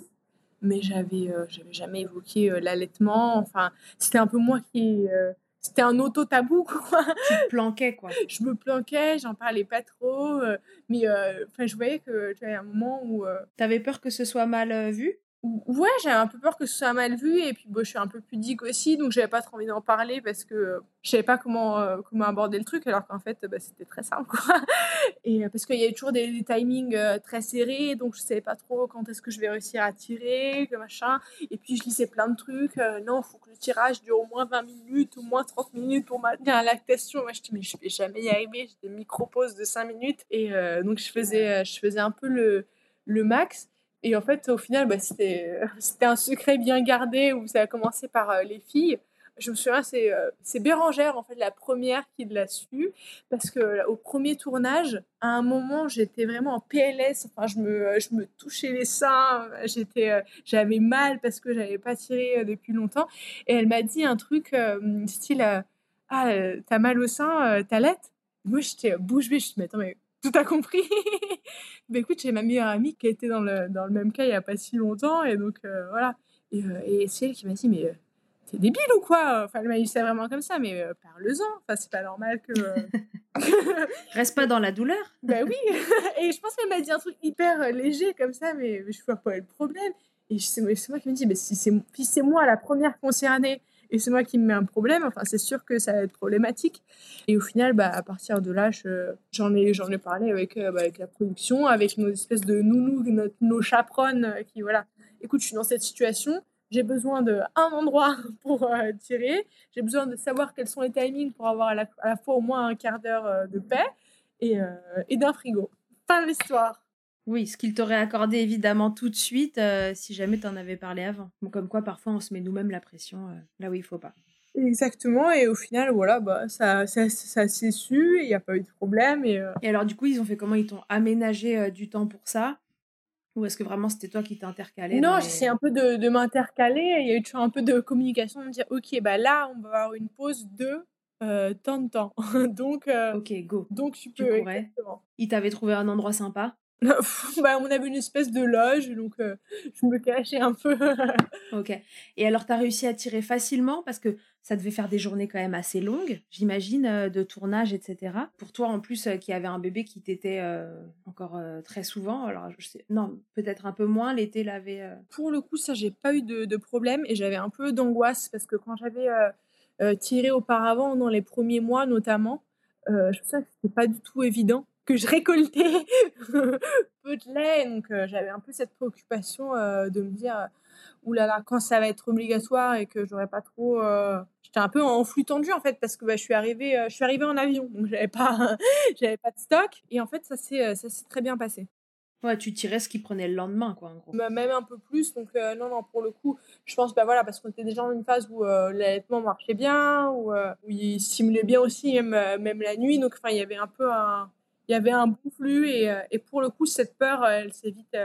[SPEAKER 2] mais j'avais euh, jamais évoqué l'allaitement. Enfin, c'était un peu moi qui. C'était un auto-tabou, quoi
[SPEAKER 1] Tu te planquais, quoi.
[SPEAKER 2] je me planquais, j'en parlais pas trop, euh, mais euh, enfin je voyais que tu vois, il y a un moment où euh,
[SPEAKER 1] T'avais peur que ce soit mal euh, vu?
[SPEAKER 2] Ouais, j'avais un peu peur que ce soit mal vu et puis bon, je suis un peu pudique aussi, donc j'avais pas trop envie d'en parler parce que euh, je savais pas comment euh, comment aborder le truc alors qu'en fait bah, c'était très simple. Et euh, parce qu'il y avait toujours des, timings euh, très serrés, donc je savais pas trop quand est-ce que je vais réussir à tirer, que machin. Et puis je lisais plein de trucs. non, faut que le tirage dure au moins 20 minutes, au moins 30 minutes pour maintenir la lactation. Moi, je dis, mais je vais jamais y arriver. J'ai des micro-pauses de 5 minutes. Et donc, je faisais, je faisais un peu le, le max. Et en fait, au final, bah, c'était c'était un secret bien gardé où ça a commencé par euh, les filles. Je me souviens, c'est euh, Bérangère, en fait, la première qui l'a su. Parce que au premier tournage, à un moment, j'étais vraiment en PLS. Enfin, je me, je me touchais les seins. Euh, j'avais mal parce que j'avais pas tiré euh, depuis longtemps. Et elle m'a dit un truc euh, style euh, Ah, euh, t'as mal au sein, euh, t'allaites Moi, j'étais bouche bée. Je me suis dit, mais attends, mais tout a compris. bah écoute, j'ai ma meilleure amie qui a été dans le, dans le même cas il y a pas si longtemps. Et donc, euh, voilà. Et, euh, et c'est elle qui m'a dit, mais. euh, T'es débile ou quoi? Enfin, elle m'a dit ça vraiment comme ça, mais euh, parle-en. Enfin, c'est pas normal que.
[SPEAKER 1] Reste pas dans la douleur.
[SPEAKER 2] bah oui. Et je pense qu'elle m'a dit un truc hyper léger comme ça, mais, mais je vois pas le problème. Et c'est moi qui me dis, mais si c'est si c'est moi la première concernée et c'est moi qui me mets un problème, enfin c'est sûr que ça va être problématique. Et au final, bah, à partir de là, je- j'en ai, ai parlé avec, euh, bah, avec la production, avec nos espèces de nounous, nos chaperones euh, qui, voilà, écoute, je suis dans cette situation, j'ai besoin d'un endroit pour euh, tirer, j'ai besoin de savoir quels sont les timings pour avoir à la, fois au moins un quart d'heure de paix et, et d'un frigo. Fin de l'histoire.
[SPEAKER 1] Oui, ce qu'il t'aurait accordé évidemment tout de suite euh, si jamais t'en avais parlé avant. Comme quoi, parfois, on se met nous-mêmes la pression euh, là où il faut pas.
[SPEAKER 2] Exactement, et au final, voilà, bah, ça, ça, ça s'est su, il n'y a pas eu de problème. Et, euh,
[SPEAKER 1] Et alors, du coup, ils ont fait comment? Ils t'ont aménagé du temps pour ça? Ou est-ce que vraiment c'était toi qui t'es intercalé dans
[SPEAKER 2] non,
[SPEAKER 1] les-
[SPEAKER 2] j'essaie un peu de, de m'intercaler, il y a eu toujours un peu de communication, de me dire, ok, bah là, on va avoir une pause de euh, tant de temps. donc, euh,
[SPEAKER 1] Ok, go.
[SPEAKER 2] donc tu
[SPEAKER 1] Tu
[SPEAKER 2] peux.
[SPEAKER 1] pourrais.
[SPEAKER 2] exactement.
[SPEAKER 1] Ils t'avaient trouvé un endroit sympa?
[SPEAKER 2] bah, on avait une espèce de loge, donc euh, je me cachais un peu.
[SPEAKER 1] Ok. Et alors, t'as réussi à tirer facilement? Parce que ça devait faire des journées quand même assez longues, j'imagine, euh, de tournage, etc. Pour toi, en plus, euh, qui avait un bébé qui t'était euh, encore euh, très souvent, alors je sais, non, peut-être un peu moins, l'été l'avait.
[SPEAKER 2] Pour le coup, ça, j'ai pas eu de, de problème et j'avais un peu d'angoisse parce que quand j'avais tiré auparavant, dans les premiers mois notamment, je sais que c'était pas du tout évident que je récoltais peu de lait. Donc, euh, j'avais un peu cette préoccupation euh, de me dire, euh, oulala, quand ça va être obligatoire et que j'aurais pas trop, euh, j'étais un peu en flux tendu en fait parce que bah, je suis arrivée, je suis arrivée en avion, donc j'avais pas, j'avais pas de stock. Et en fait, ça s'est, ça s'est très bien passé.
[SPEAKER 1] Ouais, tu tirais ce qui prenait le lendemain, quoi, en gros.
[SPEAKER 2] Bah, même un peu plus. Donc, non, non, pour le coup, je pense, bah voilà, parce qu'on était déjà dans une phase où l'allaitement marchait bien, où, où, il stimulait bien aussi, même, même la nuit. Donc, enfin, il y avait un peu un, il y avait un bon flux. Et, et pour le coup, cette peur, elle s'est vite,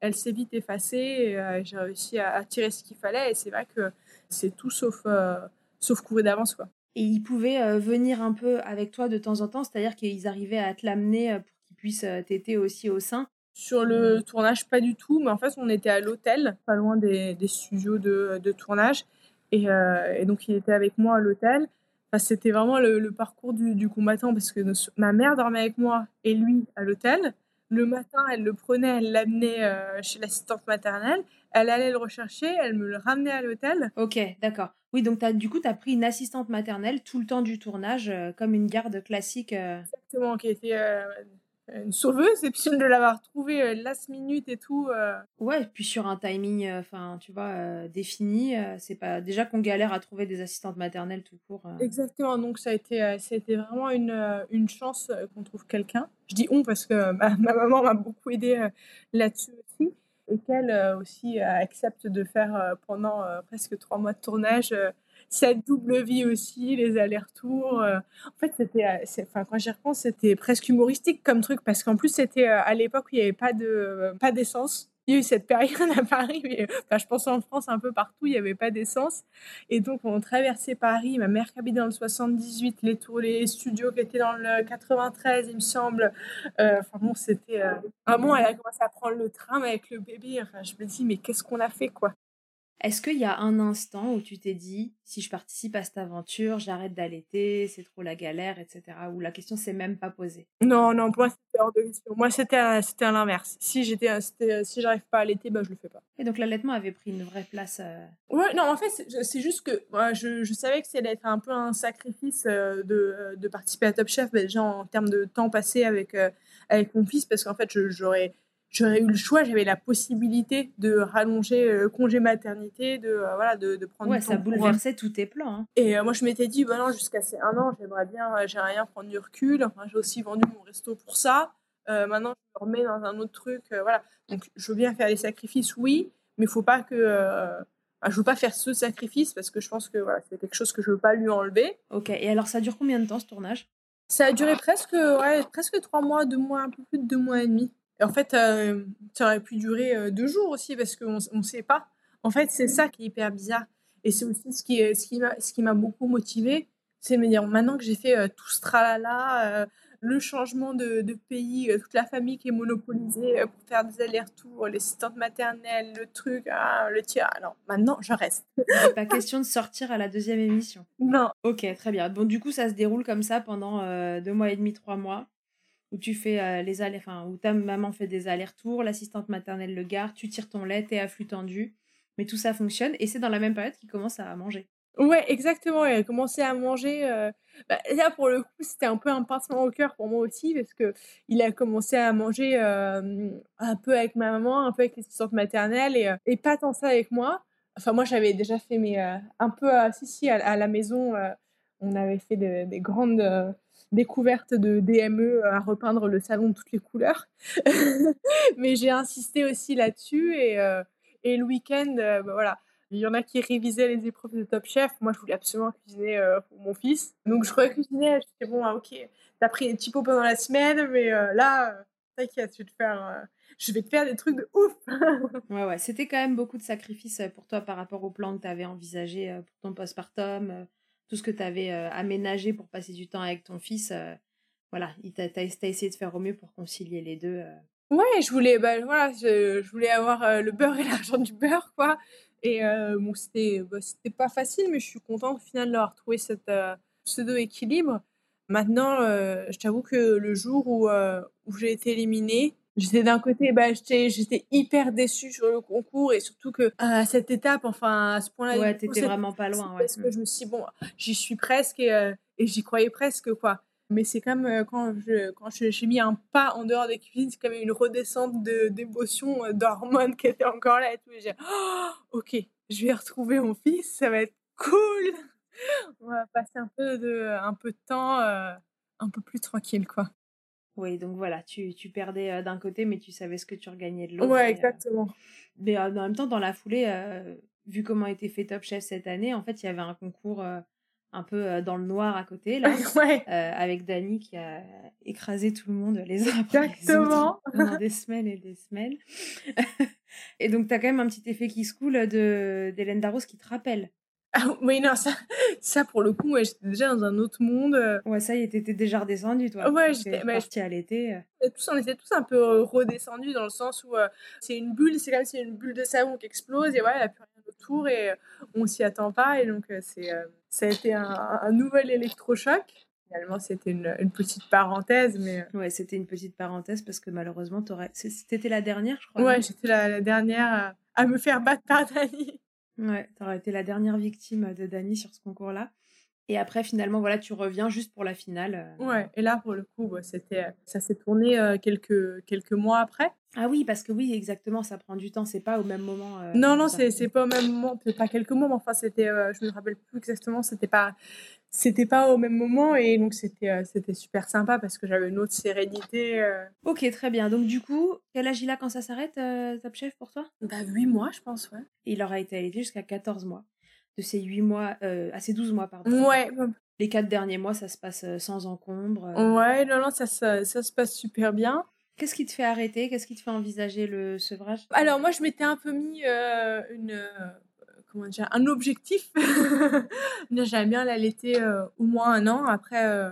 [SPEAKER 2] elle s'est vite effacée. J'ai réussi à, à, tirer ce qu'il fallait. Et c'est vrai que c'est tout sauf, sauf courir d'avance, quoi.
[SPEAKER 1] Et ils pouvaient venir un peu avec toi de temps en temps, c'est-à-dire qu'ils arrivaient à te l'amener pour qu'ils puissent t'aider aussi au sein?
[SPEAKER 2] Sur le tournage, pas du tout, mais en fait, on était à l'hôtel, pas loin des, des studios de, de, tournage. Et, euh, et, donc, il était avec moi à l'hôtel. Enfin, C'était vraiment le, le parcours du, du, combattant parce que ma mère dormait avec moi et lui à l'hôtel. Le matin, elle le prenait, elle l'amenait euh, chez l'assistante maternelle. Elle allait le rechercher, elle me le ramenait à l'hôtel.
[SPEAKER 1] Ok, d'accord. Oui, donc as, du coup, tu as pris une assistante maternelle tout le temps du tournage, euh, comme une garde classique. Euh...
[SPEAKER 2] Exactement, qui était une sauveuse et puis de l'avoir trouvé euh, last minute et tout. Euh.
[SPEAKER 1] Ouais, et puis sur un timing, euh, enfin, tu vois, défini, c'est pas déjà qu'on galère à trouver des assistantes maternelles tout court.
[SPEAKER 2] Exactement, donc ça a été, ça a été vraiment une, une chance qu'on trouve quelqu'un. Je dis on parce que ma, ma maman m'a beaucoup aidé là-dessus aussi et qu'elle aussi accepte de faire pendant presque trois mois de tournage cette double vie aussi, les allers-retours. Euh. en fait, c'était, euh, enfin, quand j'y repense, c'était presque humoristique comme truc parce qu'en plus, c'était euh, à l'époque où il n'y avait pas de, pas d'essence. Il y a eu cette période à Paris, mais enfin, je pense en France, un peu partout, il n'y avait pas d'essence. Et donc, on traversait Paris. Ma mère qui habitait dans le 78, les tours, les studios qui étaient dans le 93, il me semble. enfin, bon, c'était. un moment, elle a commencé à prendre le tram avec le bébé. Je me dis, mais qu'est-ce qu'on a fait, quoi?
[SPEAKER 1] Est-ce qu'il y a un instant où tu t'es dit, si je participe à cette aventure, j'arrête d'allaiter, c'est trop la galère, etc. Ou la question s'est même pas posée?
[SPEAKER 2] Non, non, pour moi c'était hors de question. Moi c'était c'était à l'inverse. Si j'étais si j'arrive pas à allaiter, bah je le fais pas.
[SPEAKER 1] Et donc l'allaitement avait pris une vraie place. Euh
[SPEAKER 2] ouais, non, en fait c'est juste que moi, je, je, savais que c'était être un peu un sacrifice euh, de, de participer à Top Chef, bah, déjà en termes de temps passé avec euh, avec mon fils, parce qu'en fait j'aurais j'aurais eu le choix, j'avais la possibilité de rallonger le congé maternité, de euh, voilà, de, de prendre.
[SPEAKER 1] Ouais, ça bouleversait tous tes plans. Hein.
[SPEAKER 2] Et euh, moi, je m'étais dit, bah non, jusqu'à ces un an, j'aimerais bien, euh, j'aimerais rien prendre du recul. Enfin, j'ai aussi vendu mon resto pour ça. maintenant, je me remets dans un autre truc, voilà. Donc, je veux bien faire des sacrifices, oui, mais il faut pas que je veux pas faire ce sacrifice parce que je pense que voilà, c'est quelque chose que je veux pas lui enlever.
[SPEAKER 1] Ok. Et alors, ça dure combien de temps ce tournage?
[SPEAKER 2] Ça a duré presque, ouais, presque trois mois, deux mois, un peu plus de deux mois et demi en fait, euh, ça aurait pu durer euh, deux jours aussi parce qu'on ne sait pas. En fait, c'est ça qui est hyper bizarre. Et c'est aussi ce qui, ce qui m'a beaucoup motivé, c'est me dire maintenant que j'ai fait euh, tout ce tralala, le changement de, pays, toute la famille qui est monopolisée pour faire des allers-retours, les assistante maternelles, le truc, ah, le tir. Non, maintenant je reste.
[SPEAKER 1] pas question de sortir à la deuxième émission.
[SPEAKER 2] Non.
[SPEAKER 1] Ok, très bien. Bon, du coup, ça se déroule comme ça pendant deux mois et demi, trois mois où tu fais euh, les allers, enfin, où ta maman fait des allers-retours, l'assistante maternelle le garde, tu tires ton lait, t'es à flux tendu, mais tout ça fonctionne et c'est dans la même période qu'il commence à manger.
[SPEAKER 2] Ouais, exactement. Il a commencé à manger. Euh, bah, là, pour le coup, c'était un peu un pincement au cœur pour moi aussi, parce que il a commencé à manger euh, un peu avec ma maman, un peu avec l'assistante maternelle, et, pas tant ça avec moi. Enfin, moi, j'avais déjà fait, mais un peu, si, si, à, la maison, on avait fait des grandes découverte de DME à repeindre le salon de toutes les couleurs. Mais j'ai insisté aussi là-dessus et, euh, et le week-end, euh, bah, voilà. Il y en a qui révisaient les épreuves de Top Chef. Moi, je voulais absolument cuisiner euh, pour mon fils. Donc, je cuisiner. Je disais, bon, ah, ok, t'as pris des petits pots pendant la semaine, mais là, t'inquiète, je vais te faire je vais te faire des trucs de ouf.
[SPEAKER 1] ouais, ouais, c'était quand même beaucoup de sacrifices pour toi par rapport au plan que tu avais envisagé pour ton postpartum, tout ce que tu avais euh, aménagé pour passer du temps avec ton fils, euh, voilà, tu as, essayé de faire au mieux pour concilier les deux. Euh.
[SPEAKER 2] Ouais, je voulais, bah, voilà, je, voulais avoir le beurre et l'argent du beurre, quoi. Et bon, bah, c'était pas facile, mais je suis contente au final d'avoir trouvé cette pseudo-équilibre. Maintenant, je t'avoue que le jour où, où j'ai été éliminée, J'étais d'un côté, bah, j'étais hyper déçue sur le concours et surtout que à cette étape, enfin à ce point-là,
[SPEAKER 1] ouais, t'étais vraiment pas loin. Ouais.
[SPEAKER 2] Parce que je me suis dit, bon, j'y suis presque et, euh, et j'y croyais presque quoi. Mais c'est comme euh, quand je quand j'ai mis un pas en dehors des cuisines, c'est comme une redescente de d'émotions, euh, d'hormones qui étaient encore là et tout. Et j'ai oh, ok, je vais retrouver mon fils, ça va être cool. on va passer un peu de, un peu de temps un peu plus tranquille, quoi.
[SPEAKER 1] Oui, donc voilà, tu, tu perdais d'un côté, mais tu savais ce que tu regagnais de l'autre.
[SPEAKER 2] Ouais, exactement.
[SPEAKER 1] mais en même temps, dans la foulée, vu comment était fait Top Chef cette année, en fait, il y avait un concours un peu dans le noir à côté, là, avec Dani qui a écrasé tout le monde les uns après les autres pendant des semaines et des semaines. et donc, tu as quand même un petit effet qui se coule d'Hélène Darros qui te rappelle
[SPEAKER 2] ah, oui, non, ça, ça pour le coup, j'étais déjà dans un autre monde. Euh.
[SPEAKER 1] Ouais, ça y est, t'étais déjà redescendu, toi.
[SPEAKER 2] Ouais, j'étais
[SPEAKER 1] bah, parti à l'été.
[SPEAKER 2] Euh. Tous, on était tous un peu euh, redescendus dans le sens où c'est une bulle, c'est comme si une bulle de savon qui explose et ouais, il n'y a plus rien autour et on s'y attend pas. Et donc, c'est, ça a été un, un nouvel électrochoc. Finalement, c'était une, une, petite parenthèse, mais...
[SPEAKER 1] Ouais, c'était une petite parenthèse parce que malheureusement, c'était la dernière, je crois.
[SPEAKER 2] Ouais, j'étais la, la, dernière à, à, me faire battre par Dani.
[SPEAKER 1] Ouais, tu aurais été la dernière victime de Dani sur ce concours-là. Et après, finalement, voilà, tu reviens juste pour la finale.
[SPEAKER 2] Euh. Ouais, et là, pour le coup, bah, c'était, ça s'est tourné euh, quelques, quelques mois après.
[SPEAKER 1] Ah oui, parce que oui, exactement, ça prend du temps, c'est pas au même moment. Euh,
[SPEAKER 2] non, non, c'est, c'est pas au même moment, peut-être pas quelques mois, mais enfin, c'était, je me rappelle plus exactement, c'était pas, c'était pas au même moment et donc c'était euh, c'était super sympa parce que j'avais une autre sérénité. Euh.
[SPEAKER 1] Ok, très bien. Donc du coup, quel âge il a quand ça s'arrête, euh, Top Chef, pour toi?
[SPEAKER 2] Bah 8 mois, je pense, ouais.
[SPEAKER 1] il aura été allaité jusqu'à 14 mois. De ces 8 mois, à ces 12 mois,
[SPEAKER 2] pardon. Ouais.
[SPEAKER 1] Les 4 derniers mois, ça se passe sans encombre.
[SPEAKER 2] Ouais, non, non, ça, ça, ça, se passe super bien.
[SPEAKER 1] Qu'est-ce qui te fait arrêter? Qu'est-ce qui te fait envisager le sevrage?
[SPEAKER 2] Alors moi, je m'étais un peu mis une comment dire, un objectif. J'aime bien l'allaiter euh, au moins un an. Après, euh,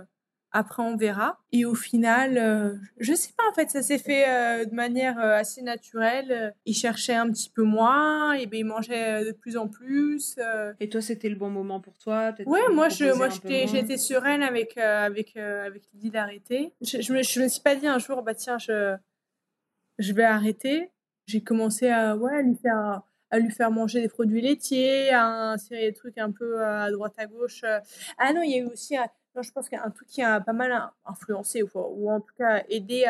[SPEAKER 2] après, on verra. Et au final, euh, je sais pas, en fait, ça s'est fait de manière assez naturelle. Il cherchait un petit peu moins, et ben, il mangeait de plus en plus.
[SPEAKER 1] Et toi, c'était le bon moment pour toi?
[SPEAKER 2] Ouais, moi, je, moi j'étais sereine avec, avec, avec l'idée d'arrêter. Je, je, me, je me suis pas dit un jour, bah tiens, je, je vais arrêter. J'ai commencé à, ouais, à lui faire à lui faire manger des produits laitiers, à insérer des trucs un peu euh, à droite à gauche. Euh. Ah non, il y a eu aussi, un, non, je pense qu'il y a un truc qui a pas mal influencé ou, en tout cas aidé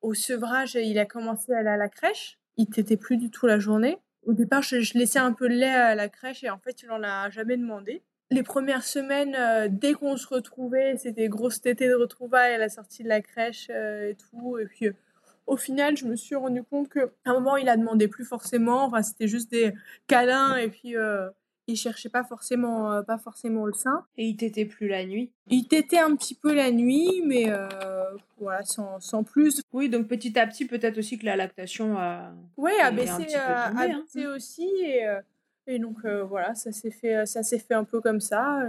[SPEAKER 2] au sevrage. Il a commencé à aller à la crèche. Il t'était plus du tout la journée. Au départ, je, laissais un peu de lait à la crèche et en fait, il en a jamais demandé. Les premières semaines, euh, dès qu'on se retrouvait, c'était grosse tétée de retrouvailles à la sortie de la crèche et tout. Et puis, au final, je me suis rendu compte qu'à un moment, il a demandé plus forcément. Enfin, c'était juste des câlins et puis euh, il cherchait pas forcément, euh, pas forcément le sein.
[SPEAKER 1] Et il t'était plus la nuit
[SPEAKER 2] Il t'était un petit peu la nuit, mais euh, voilà, sans, sans, plus.
[SPEAKER 1] Oui, donc petit à petit, peut-être aussi que la lactation a.
[SPEAKER 2] Oui, a baissé, a hein. baissé aussi. Et, et donc voilà, ça s'est fait, ça s'est fait un peu comme ça.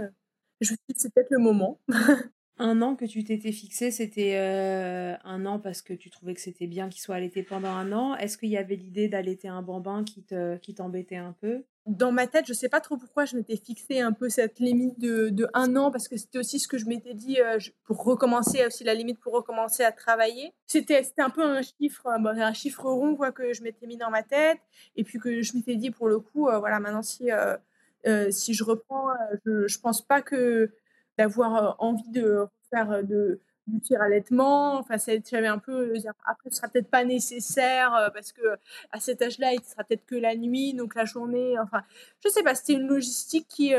[SPEAKER 2] Je me suis dit, c'est peut-être le moment.
[SPEAKER 1] Un an que tu t'étais fixé, c'était euh, un an parce que tu trouvais que c'était bien qu'il soit allaité pendant un an. Est-ce qu'il y avait l'idée d'allaiter un bambin qui te qui t'embêtait un peu?
[SPEAKER 2] Dans ma tête, je sais pas trop pourquoi je m'étais fixé un peu cette limite de, de un an parce que c'était aussi ce que je m'étais dit euh, pour recommencer aussi la limite pour recommencer à travailler. C'était c'était un peu un chiffre un chiffre rond quoi que je m'étais mis dans ma tête et puis que je m'étais dit pour le coup euh, voilà maintenant si si je reprends je je pense pas que d'avoir envie de faire de, du tir allaitement. Enfin, un peu. Après, ce sera peut-être pas nécessaire parce que à cet âge-là, il sera peut-être que la nuit, donc la journée. Enfin, je sais pas. C'était une logistique qui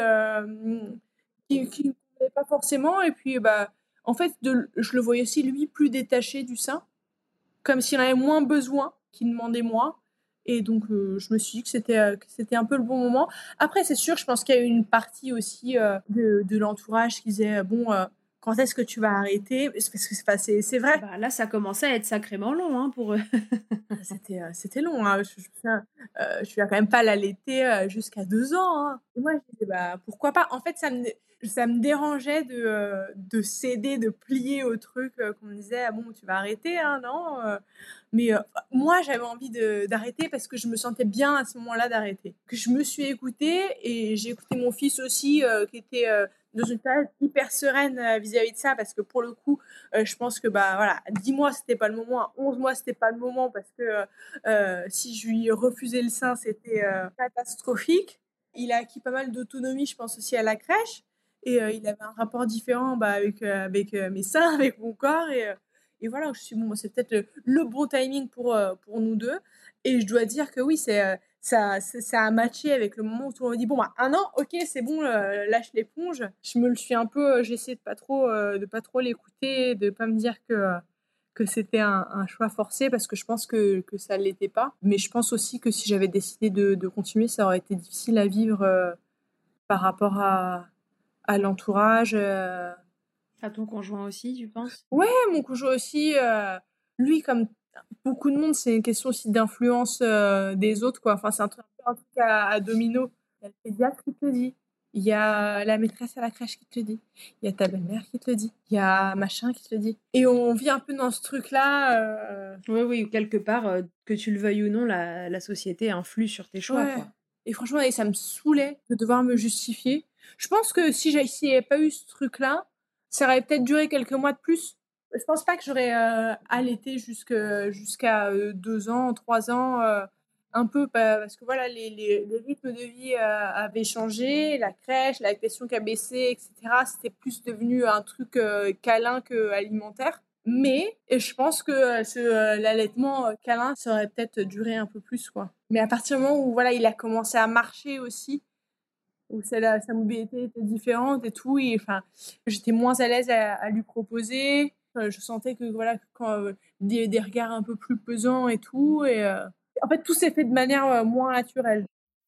[SPEAKER 2] qui, ne pas forcément. Et puis, bah, en fait, je le voyais aussi lui plus détaché du sein, comme s'il en avait moins besoin, qu'il demandait moins. Et donc, je me suis dit que c'était, que c'était un peu le bon moment. Après, c'est sûr, je pense qu'il y a eu une partie aussi de, de l'entourage qui disait, bon, quand est-ce que tu vas arrêter? Parce que c'est, c'est vrai.
[SPEAKER 1] Bah, là, ça commençait à être sacrément long hein, pour eux.
[SPEAKER 2] Ah, c'était, c'était long. Hein. Je, je, euh, je, vais quand même pas l'allaiter jusqu'à deux ans. Hein. Et moi, je disais, bah, pourquoi pas? En fait, ça me, ça me dérangeait de, de céder, de plier au truc qu'on me disait, ah bon, tu vas arrêter, hein, non Mais moi, j'avais envie d'arrêter parce que je me sentais bien à ce moment-là d'arrêter. Je me suis écoutée et j'ai écouté mon fils aussi, qui était dans une période hyper sereine vis-à-vis de ça parce que pour le coup, je pense que bah voilà, 10 mois c'était pas le moment, 11 mois c'était pas le moment parce que si je lui refusais le sein, c'était catastrophique. Il a acquis pas mal d'autonomie, je pense aussi à la crèche. Et il avait un rapport différent bah, avec, avec mes seins, avec mon corps. Et voilà, je suis bon, c'est peut-être le, bon timing pour, pour nous deux. Et je dois dire que oui, c'est ça, a matché avec le moment où tout le monde dit bon bah un an, ok, c'est bon, lâche l'éponge. Je me le suis un peu, j'ai essayé de pas trop, de pas trop l'écouter, de pas me dire que que c'était un, choix forcé parce que je pense que, que ça ne l'était pas. Mais je pense aussi que si j'avais décidé de, de, continuer, ça aurait été difficile à vivre par rapport à, à l'entourage. À
[SPEAKER 1] ton conjoint aussi, tu penses?
[SPEAKER 2] Ouais, mon conjoint aussi. lui, comme beaucoup de monde, c'est une question aussi d'influence euh, des autres. Quoi. Enfin, c'est un truc, un truc à, domino. Il y a le pédiatre qui te le dit. Il y a la maîtresse à la crèche qui te le dit. Il y a ta belle-mère qui te le dit. Il y a machin qui te le dit. Et on vit un peu dans ce truc-là. Euh...
[SPEAKER 1] Oui, oui, quelque part, euh, que tu le veuilles ou non, la, la société influe sur tes choix. Quoi.
[SPEAKER 2] Et franchement, ça me saoulait de devoir me justifier. Je pense que si n'y avait pas eu ce truc-là, ça aurait peut-être duré quelques mois de plus je pense pas que j'aurais euh, allaité jusqu'à euh, deux ans, trois ans, euh, un peu parce que voilà, les, les, rythmes de vie avaient changé, la crèche, la question baissé, etc. C'était plus devenu un truc câlin que alimentaire. Mais je pense que l'allaitement câlin, ça aurait peut-être duré un peu plus, quoi. Mais à partir du moment où voilà, il a commencé à marcher aussi, où sa, sa mobilité était différente et tout, et enfin, j'étais moins à l'aise à, à lui proposer je sentais que voilà, quand euh, des, des, regards un peu plus pesants et tout, et euh, en fait tout s'est fait de manière euh, moins naturelle.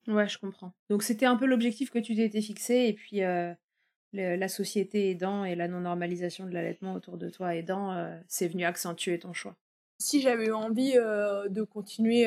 [SPEAKER 1] Ouais, je comprends. Donc c'était un peu l'objectif que tu t'étais fixé, et puis la société aidant et la non-normalisation de l'allaitement autour de toi aidant, c'est venu accentuer ton choix.
[SPEAKER 2] Si j'avais eu envie de continuer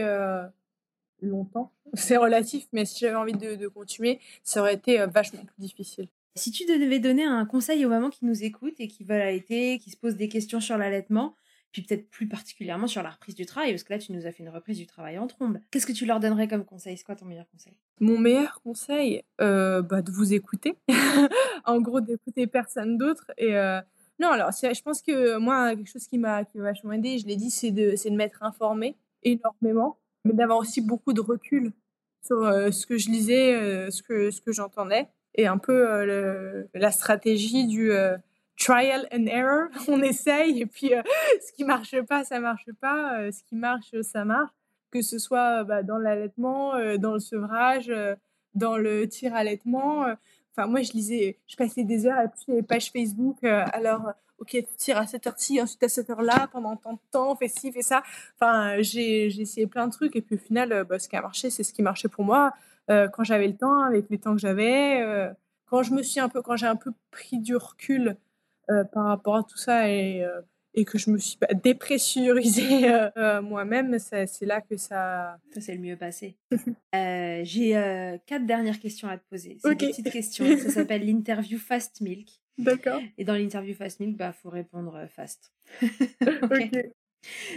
[SPEAKER 2] longtemps, c'est relatif, mais si j'avais envie de, de, continuer, ça aurait été vachement plus difficile.
[SPEAKER 1] Si tu devais donner un conseil aux mamans qui nous écoutent et qui veulent allaiter, qui se posent des questions sur l'allaitement, puis peut-être plus particulièrement sur la reprise du travail, parce que là, tu nous as fait une reprise du travail en trombe. Qu'est-ce que tu leur donnerais comme conseil? C'est quoi ton meilleur conseil?
[SPEAKER 2] Mon meilleur conseil, euh, bah, de vous écouter. en gros, d'écouter personne d'autre. Et euh, non, alors, je pense que moi, quelque chose qui m'a vachement aidé, je l'ai dit, c'est de, de m'être informée énormément, mais d'avoir aussi beaucoup de recul sur euh, ce que je lisais, ce que, ce que j'entendais et un peu euh, la stratégie du euh, trial and error. On essaye et puis euh, ce qui marche pas, ça marche pas. ce qui marche, ça marche. Que ce soit bah, dans l'allaitement, dans le sevrage, dans le tir allaitement. Enfin, moi, je lisais, je passais des heures à puis les pages Facebook. alors, ok, tu tires à cette heure-ci, ensuite à cette heure-là, pendant tant de temps, fais ci, fais ça. Enfin, j'ai essayé plein de trucs et puis au final, bah, ce qui a marché, c'est ce qui marchait pour moi. Euh, quand j'avais le temps, avec les temps que j'avais. Euh, quand je me suis un peu, quand j'ai un peu pris du recul euh, par rapport à tout ça et, et que je me suis dépressurisée moi-même, c'est là que ça.
[SPEAKER 1] Ça s'est le mieux passé. J'ai quatre dernières questions à te poser. C'est okay. des petites questions. Ça s'appelle l'interview Fast Milk.
[SPEAKER 2] D'accord.
[SPEAKER 1] Et dans l'interview Fast Milk, bah faut répondre fast. ok.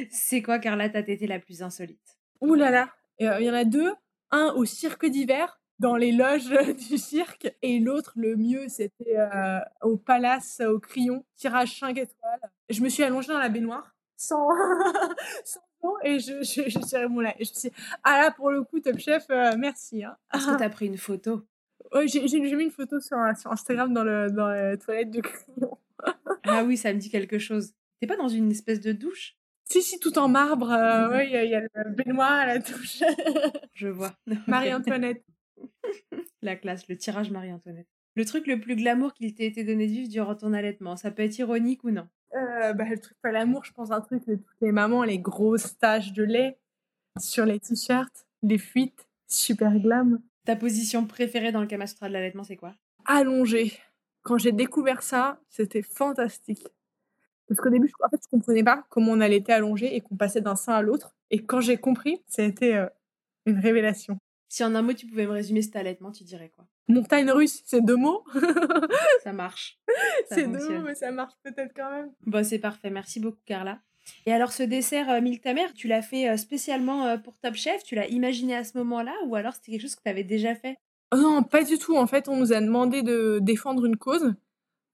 [SPEAKER 1] C'est quoi, Carla, ta tétée la plus insolite?
[SPEAKER 2] Ouh là là, il y en a deux un au cirque d'hiver dans les loges du cirque et l'autre le mieux c'était euh, au palace au crayon tirage 5 étoiles je me suis allongée dans la baignoire sans sans eau et je, je, je tirais mon lait et je me suis dit, ah là pour le coup top chef euh, merci hein.
[SPEAKER 1] est-ce que t'as pris une photo?
[SPEAKER 2] Oui j'ai mis une photo sur, sur Instagram dans le dans les toilettes du crayon
[SPEAKER 1] ah oui ça me dit quelque chose t'es pas dans une espèce de douche?
[SPEAKER 2] Si, si, tout en marbre. Euh, oui, il y, a le baignoire à la touche.
[SPEAKER 1] Je vois.
[SPEAKER 2] Marie-Antoinette.
[SPEAKER 1] la classe, le tirage Marie-Antoinette. Le truc le plus glamour qu'il t'ait été donné de vivre durant ton allaitement, ça peut être ironique ou non?
[SPEAKER 2] Euh, bah, Le truc pas l'amour, je pense un truc de toutes les mamans, les grosses taches de lait sur les t-shirts, les fuites, super glam.
[SPEAKER 1] Ta position préférée dans le Kamastra de l'allaitement, c'est quoi?
[SPEAKER 2] Allongée. Quand j'ai découvert ça, c'était fantastique. Parce qu'au début, je, en fait, je comprenais pas comment on allait être allongé et qu'on passait d'un sein à l'autre. Et quand j'ai compris, ça a été euh, une révélation.
[SPEAKER 1] Si en un mot, tu pouvais me résumer cet allaitement, tu dirais quoi?
[SPEAKER 2] Montagne russe, c'est deux mots.
[SPEAKER 1] ça marche.
[SPEAKER 2] C'est deux mots, mais ça marche peut-être quand même.
[SPEAKER 1] Bon, c'est parfait. Merci beaucoup, Carla. Et alors, ce dessert euh, ta tu l'as fait euh, spécialement euh, pour Top Chef? Tu l'as imaginé à ce moment-là? Ou alors c'était quelque chose que tu avais déjà fait?
[SPEAKER 2] Oh Non, pas du tout. En fait, on nous a demandé de défendre une cause.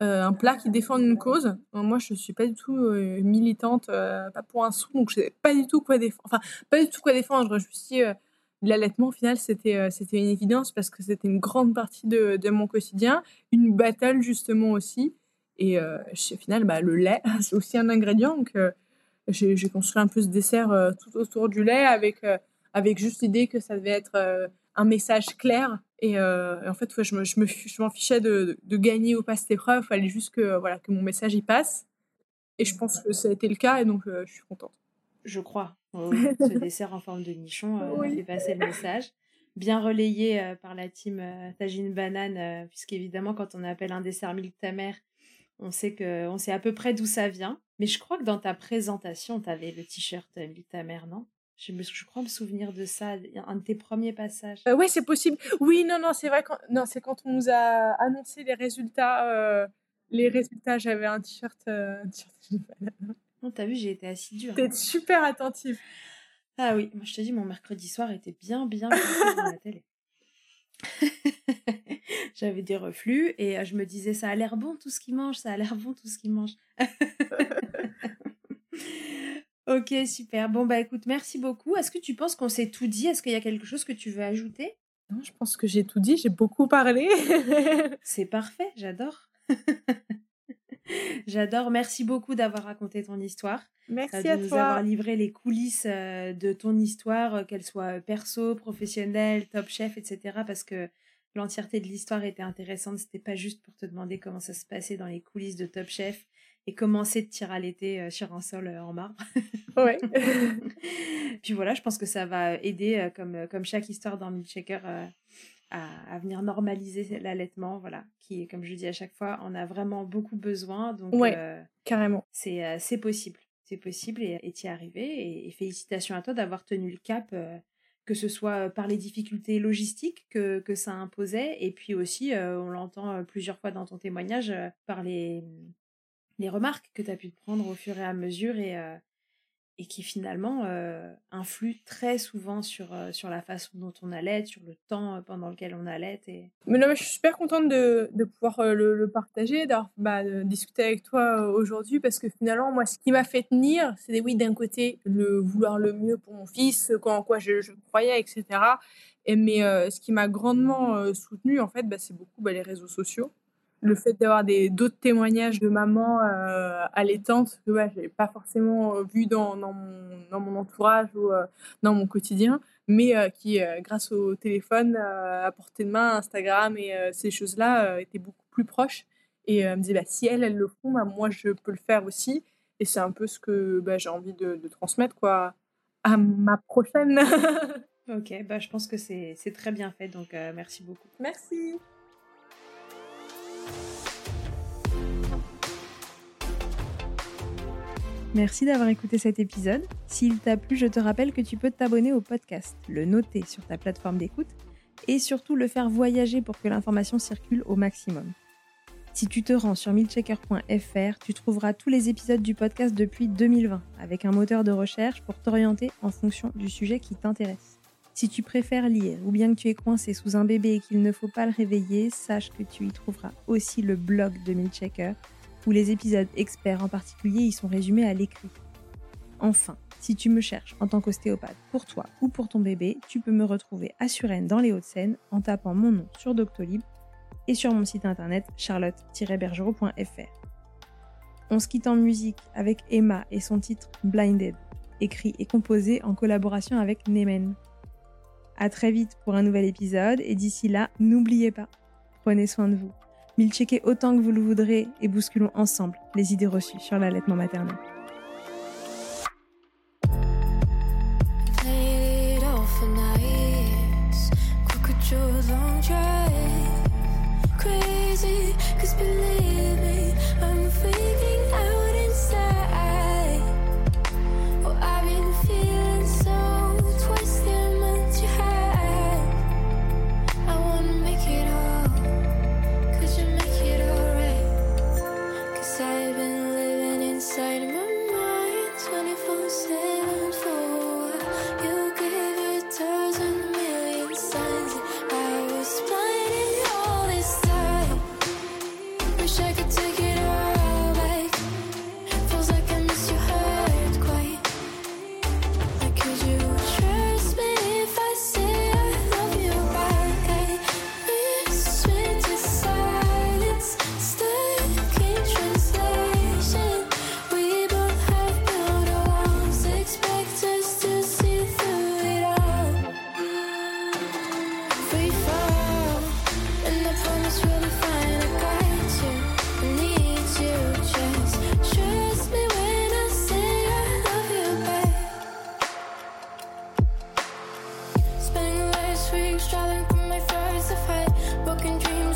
[SPEAKER 2] Euh, un plat qui défend une cause. moi, je suis pas du tout euh, militante, euh, pas pour un sou, donc je sais pas du tout quoi défendre. Enfin, pas du tout quoi défendre. Je me suis dit, l'allaitement, au final, c'était c'était une évidence parce que c'était une grande partie de, de, mon quotidien, une battle justement aussi. Et au final, bah, le lait, c'est aussi un ingrédient. Donc, j'ai construit un peu ce dessert tout autour du lait avec avec juste l'idée que ça devait être un message clair. Et, en fait, je, me, je, me, je m'en fichais de, de, gagner ou pas cette épreuve. Il fallait juste que, voilà, que mon message y passe. Et je pense que ça a été le cas et donc je suis contente.
[SPEAKER 1] Je crois. ce dessert en forme de nichon a fait passer le message bien relayé euh, par la team euh, Tagine Banane, euh, puisqu'évidemment, quand on appelle un dessert milk ta mère, on sait, que, on sait à peu près d'où ça vient. Mais je crois que dans ta présentation, tu avais le t-shirt milk ta mère, non? Je, me, je crois me souvenir de ça, un de tes premiers passages.
[SPEAKER 2] oui, c'est possible. Oui, non, non, c'est vrai. Quand, non, c'est quand on nous a annoncé les résultats. les résultats, j'avais un t-shirt. t-shirt
[SPEAKER 1] non, t'as vu, j'ai été assidue.
[SPEAKER 2] T'es super attentive.
[SPEAKER 1] Ah oui, moi je te dis, mon mercredi soir était bien, bien dans la télé. J'avais des reflux et euh, je me disais, ça a l'air bon tout ce qu'il mange, ça a l'air bon tout ce qu'il mange. ok, super. Bon, bah écoute, merci beaucoup. Est-ce que tu penses qu'on s'est tout dit? Est-ce qu'il y a quelque chose que tu veux ajouter?
[SPEAKER 2] Non, je pense que j'ai tout dit, j'ai beaucoup parlé.
[SPEAKER 1] C'est parfait, j'adore. J'adore. Merci beaucoup d'avoir raconté ton histoire.
[SPEAKER 2] Merci à
[SPEAKER 1] de
[SPEAKER 2] nous
[SPEAKER 1] avoir livré les coulisses de ton histoire, qu'elle soit perso, professionnelle, top chef, etc. Parce que l'entièreté de l'histoire était intéressante. C'était pas juste pour te demander comment ça se passait dans les coulisses de Top Chef et commencer de tirer à l'été sur un sol en marbre.
[SPEAKER 2] Ouais.
[SPEAKER 1] Puis voilà, je pense que ça va aider, comme, comme chaque histoire dans Milkshaker, à, venir normaliser l'allaitement, voilà, qui, comme je dis à chaque fois, on a vraiment beaucoup besoin. Donc,
[SPEAKER 2] ouais, carrément.
[SPEAKER 1] C'est possible c'est possible et tu y es arrivé. Et, félicitations à toi d'avoir tenu le cap, euh, que ce soit par les difficultés logistiques que, ça imposait, et puis aussi, euh, on l'entend euh, plusieurs fois dans ton témoignage, par les, les remarques que tu as pu prendre au fur et à mesure et, et qui finalement euh, influe très souvent sur, euh, sur la façon dont on allait, sur le temps euh, pendant lequel on allait.
[SPEAKER 2] Mais non, je suis super contente de, de pouvoir le, partager, d'avoir bah, discuter avec toi aujourd'hui, parce que finalement, moi, ce qui m'a fait tenir, c'est oui, d'un côté, le vouloir le mieux pour mon fils, en quoi je, croyais, etc. Et, mais ce qui m'a grandement soutenu, en fait, bah, c'est beaucoup bah, les réseaux sociaux le fait d'avoir des d'autres témoignages de mamans euh, allaitantes que ouais, je n'avais pas forcément euh, vu dans, dans, mon, dans mon entourage ou euh, dans mon quotidien, mais euh, qui, grâce au téléphone à portée de main, Instagram et ces choses-là, étaient beaucoup plus proches. Et me disait, bah, si elles, elles le font, bah, moi, je peux le faire aussi. Et c'est un peu ce que bah, j'ai envie de, de, transmettre quoi, à ma prochaine.
[SPEAKER 1] ok, bah, je pense que c'est très bien fait, donc merci beaucoup.
[SPEAKER 2] Merci.
[SPEAKER 6] Merci d'avoir écouté cet épisode. S'il t'a plu, je te rappelle que tu peux t'abonner au podcast, le noter sur ta plateforme d'écoute et surtout le faire voyager pour que l'information circule au maximum. Si tu te rends sur milchecker.fr, tu trouveras tous les épisodes du podcast depuis 2020 avec un moteur de recherche pour t'orienter en fonction du sujet qui t'intéresse. Si tu préfères lire ou bien que tu es coincé sous un bébé et qu'il ne faut pas le réveiller, sache que tu y trouveras aussi le blog de Milchecker où les épisodes experts en particulier y sont résumés à l'écrit. Enfin, si tu me cherches en tant qu'ostéopathe pour toi ou pour ton bébé, tu peux me retrouver à Suresnes dans les Hauts-de-Seine en tapant mon nom sur Doctolib et sur mon site internet charlotte-bergerot.fr. On se quitte en musique avec Emma et son titre Blinded, écrit et composé en collaboration avec Nemen. À très vite pour un nouvel épisode et d'ici là, n'oubliez pas, prenez soin de vous. Mille checkez autant que vous le voudrez et bousculons ensemble les idées reçues sur l'allaitement maternel.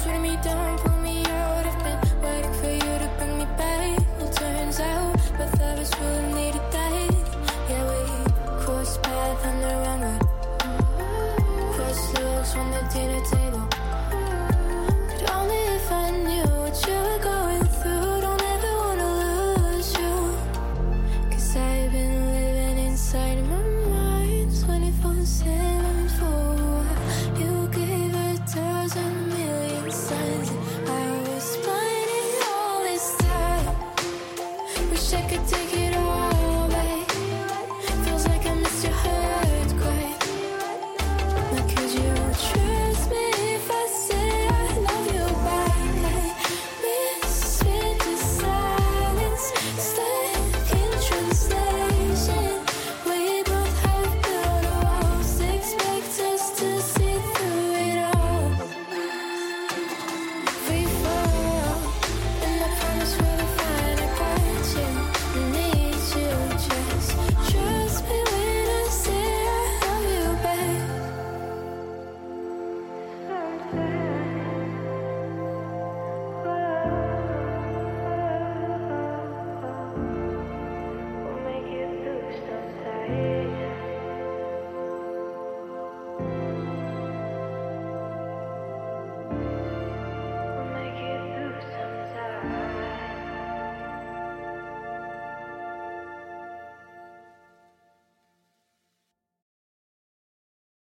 [SPEAKER 6] Shooting me down, pull me out. I've been waiting for you to bring me back. Well, turns out both of us really needed that. Yeah, we crossed paths on the wrong way. Cross looks from the dinner table.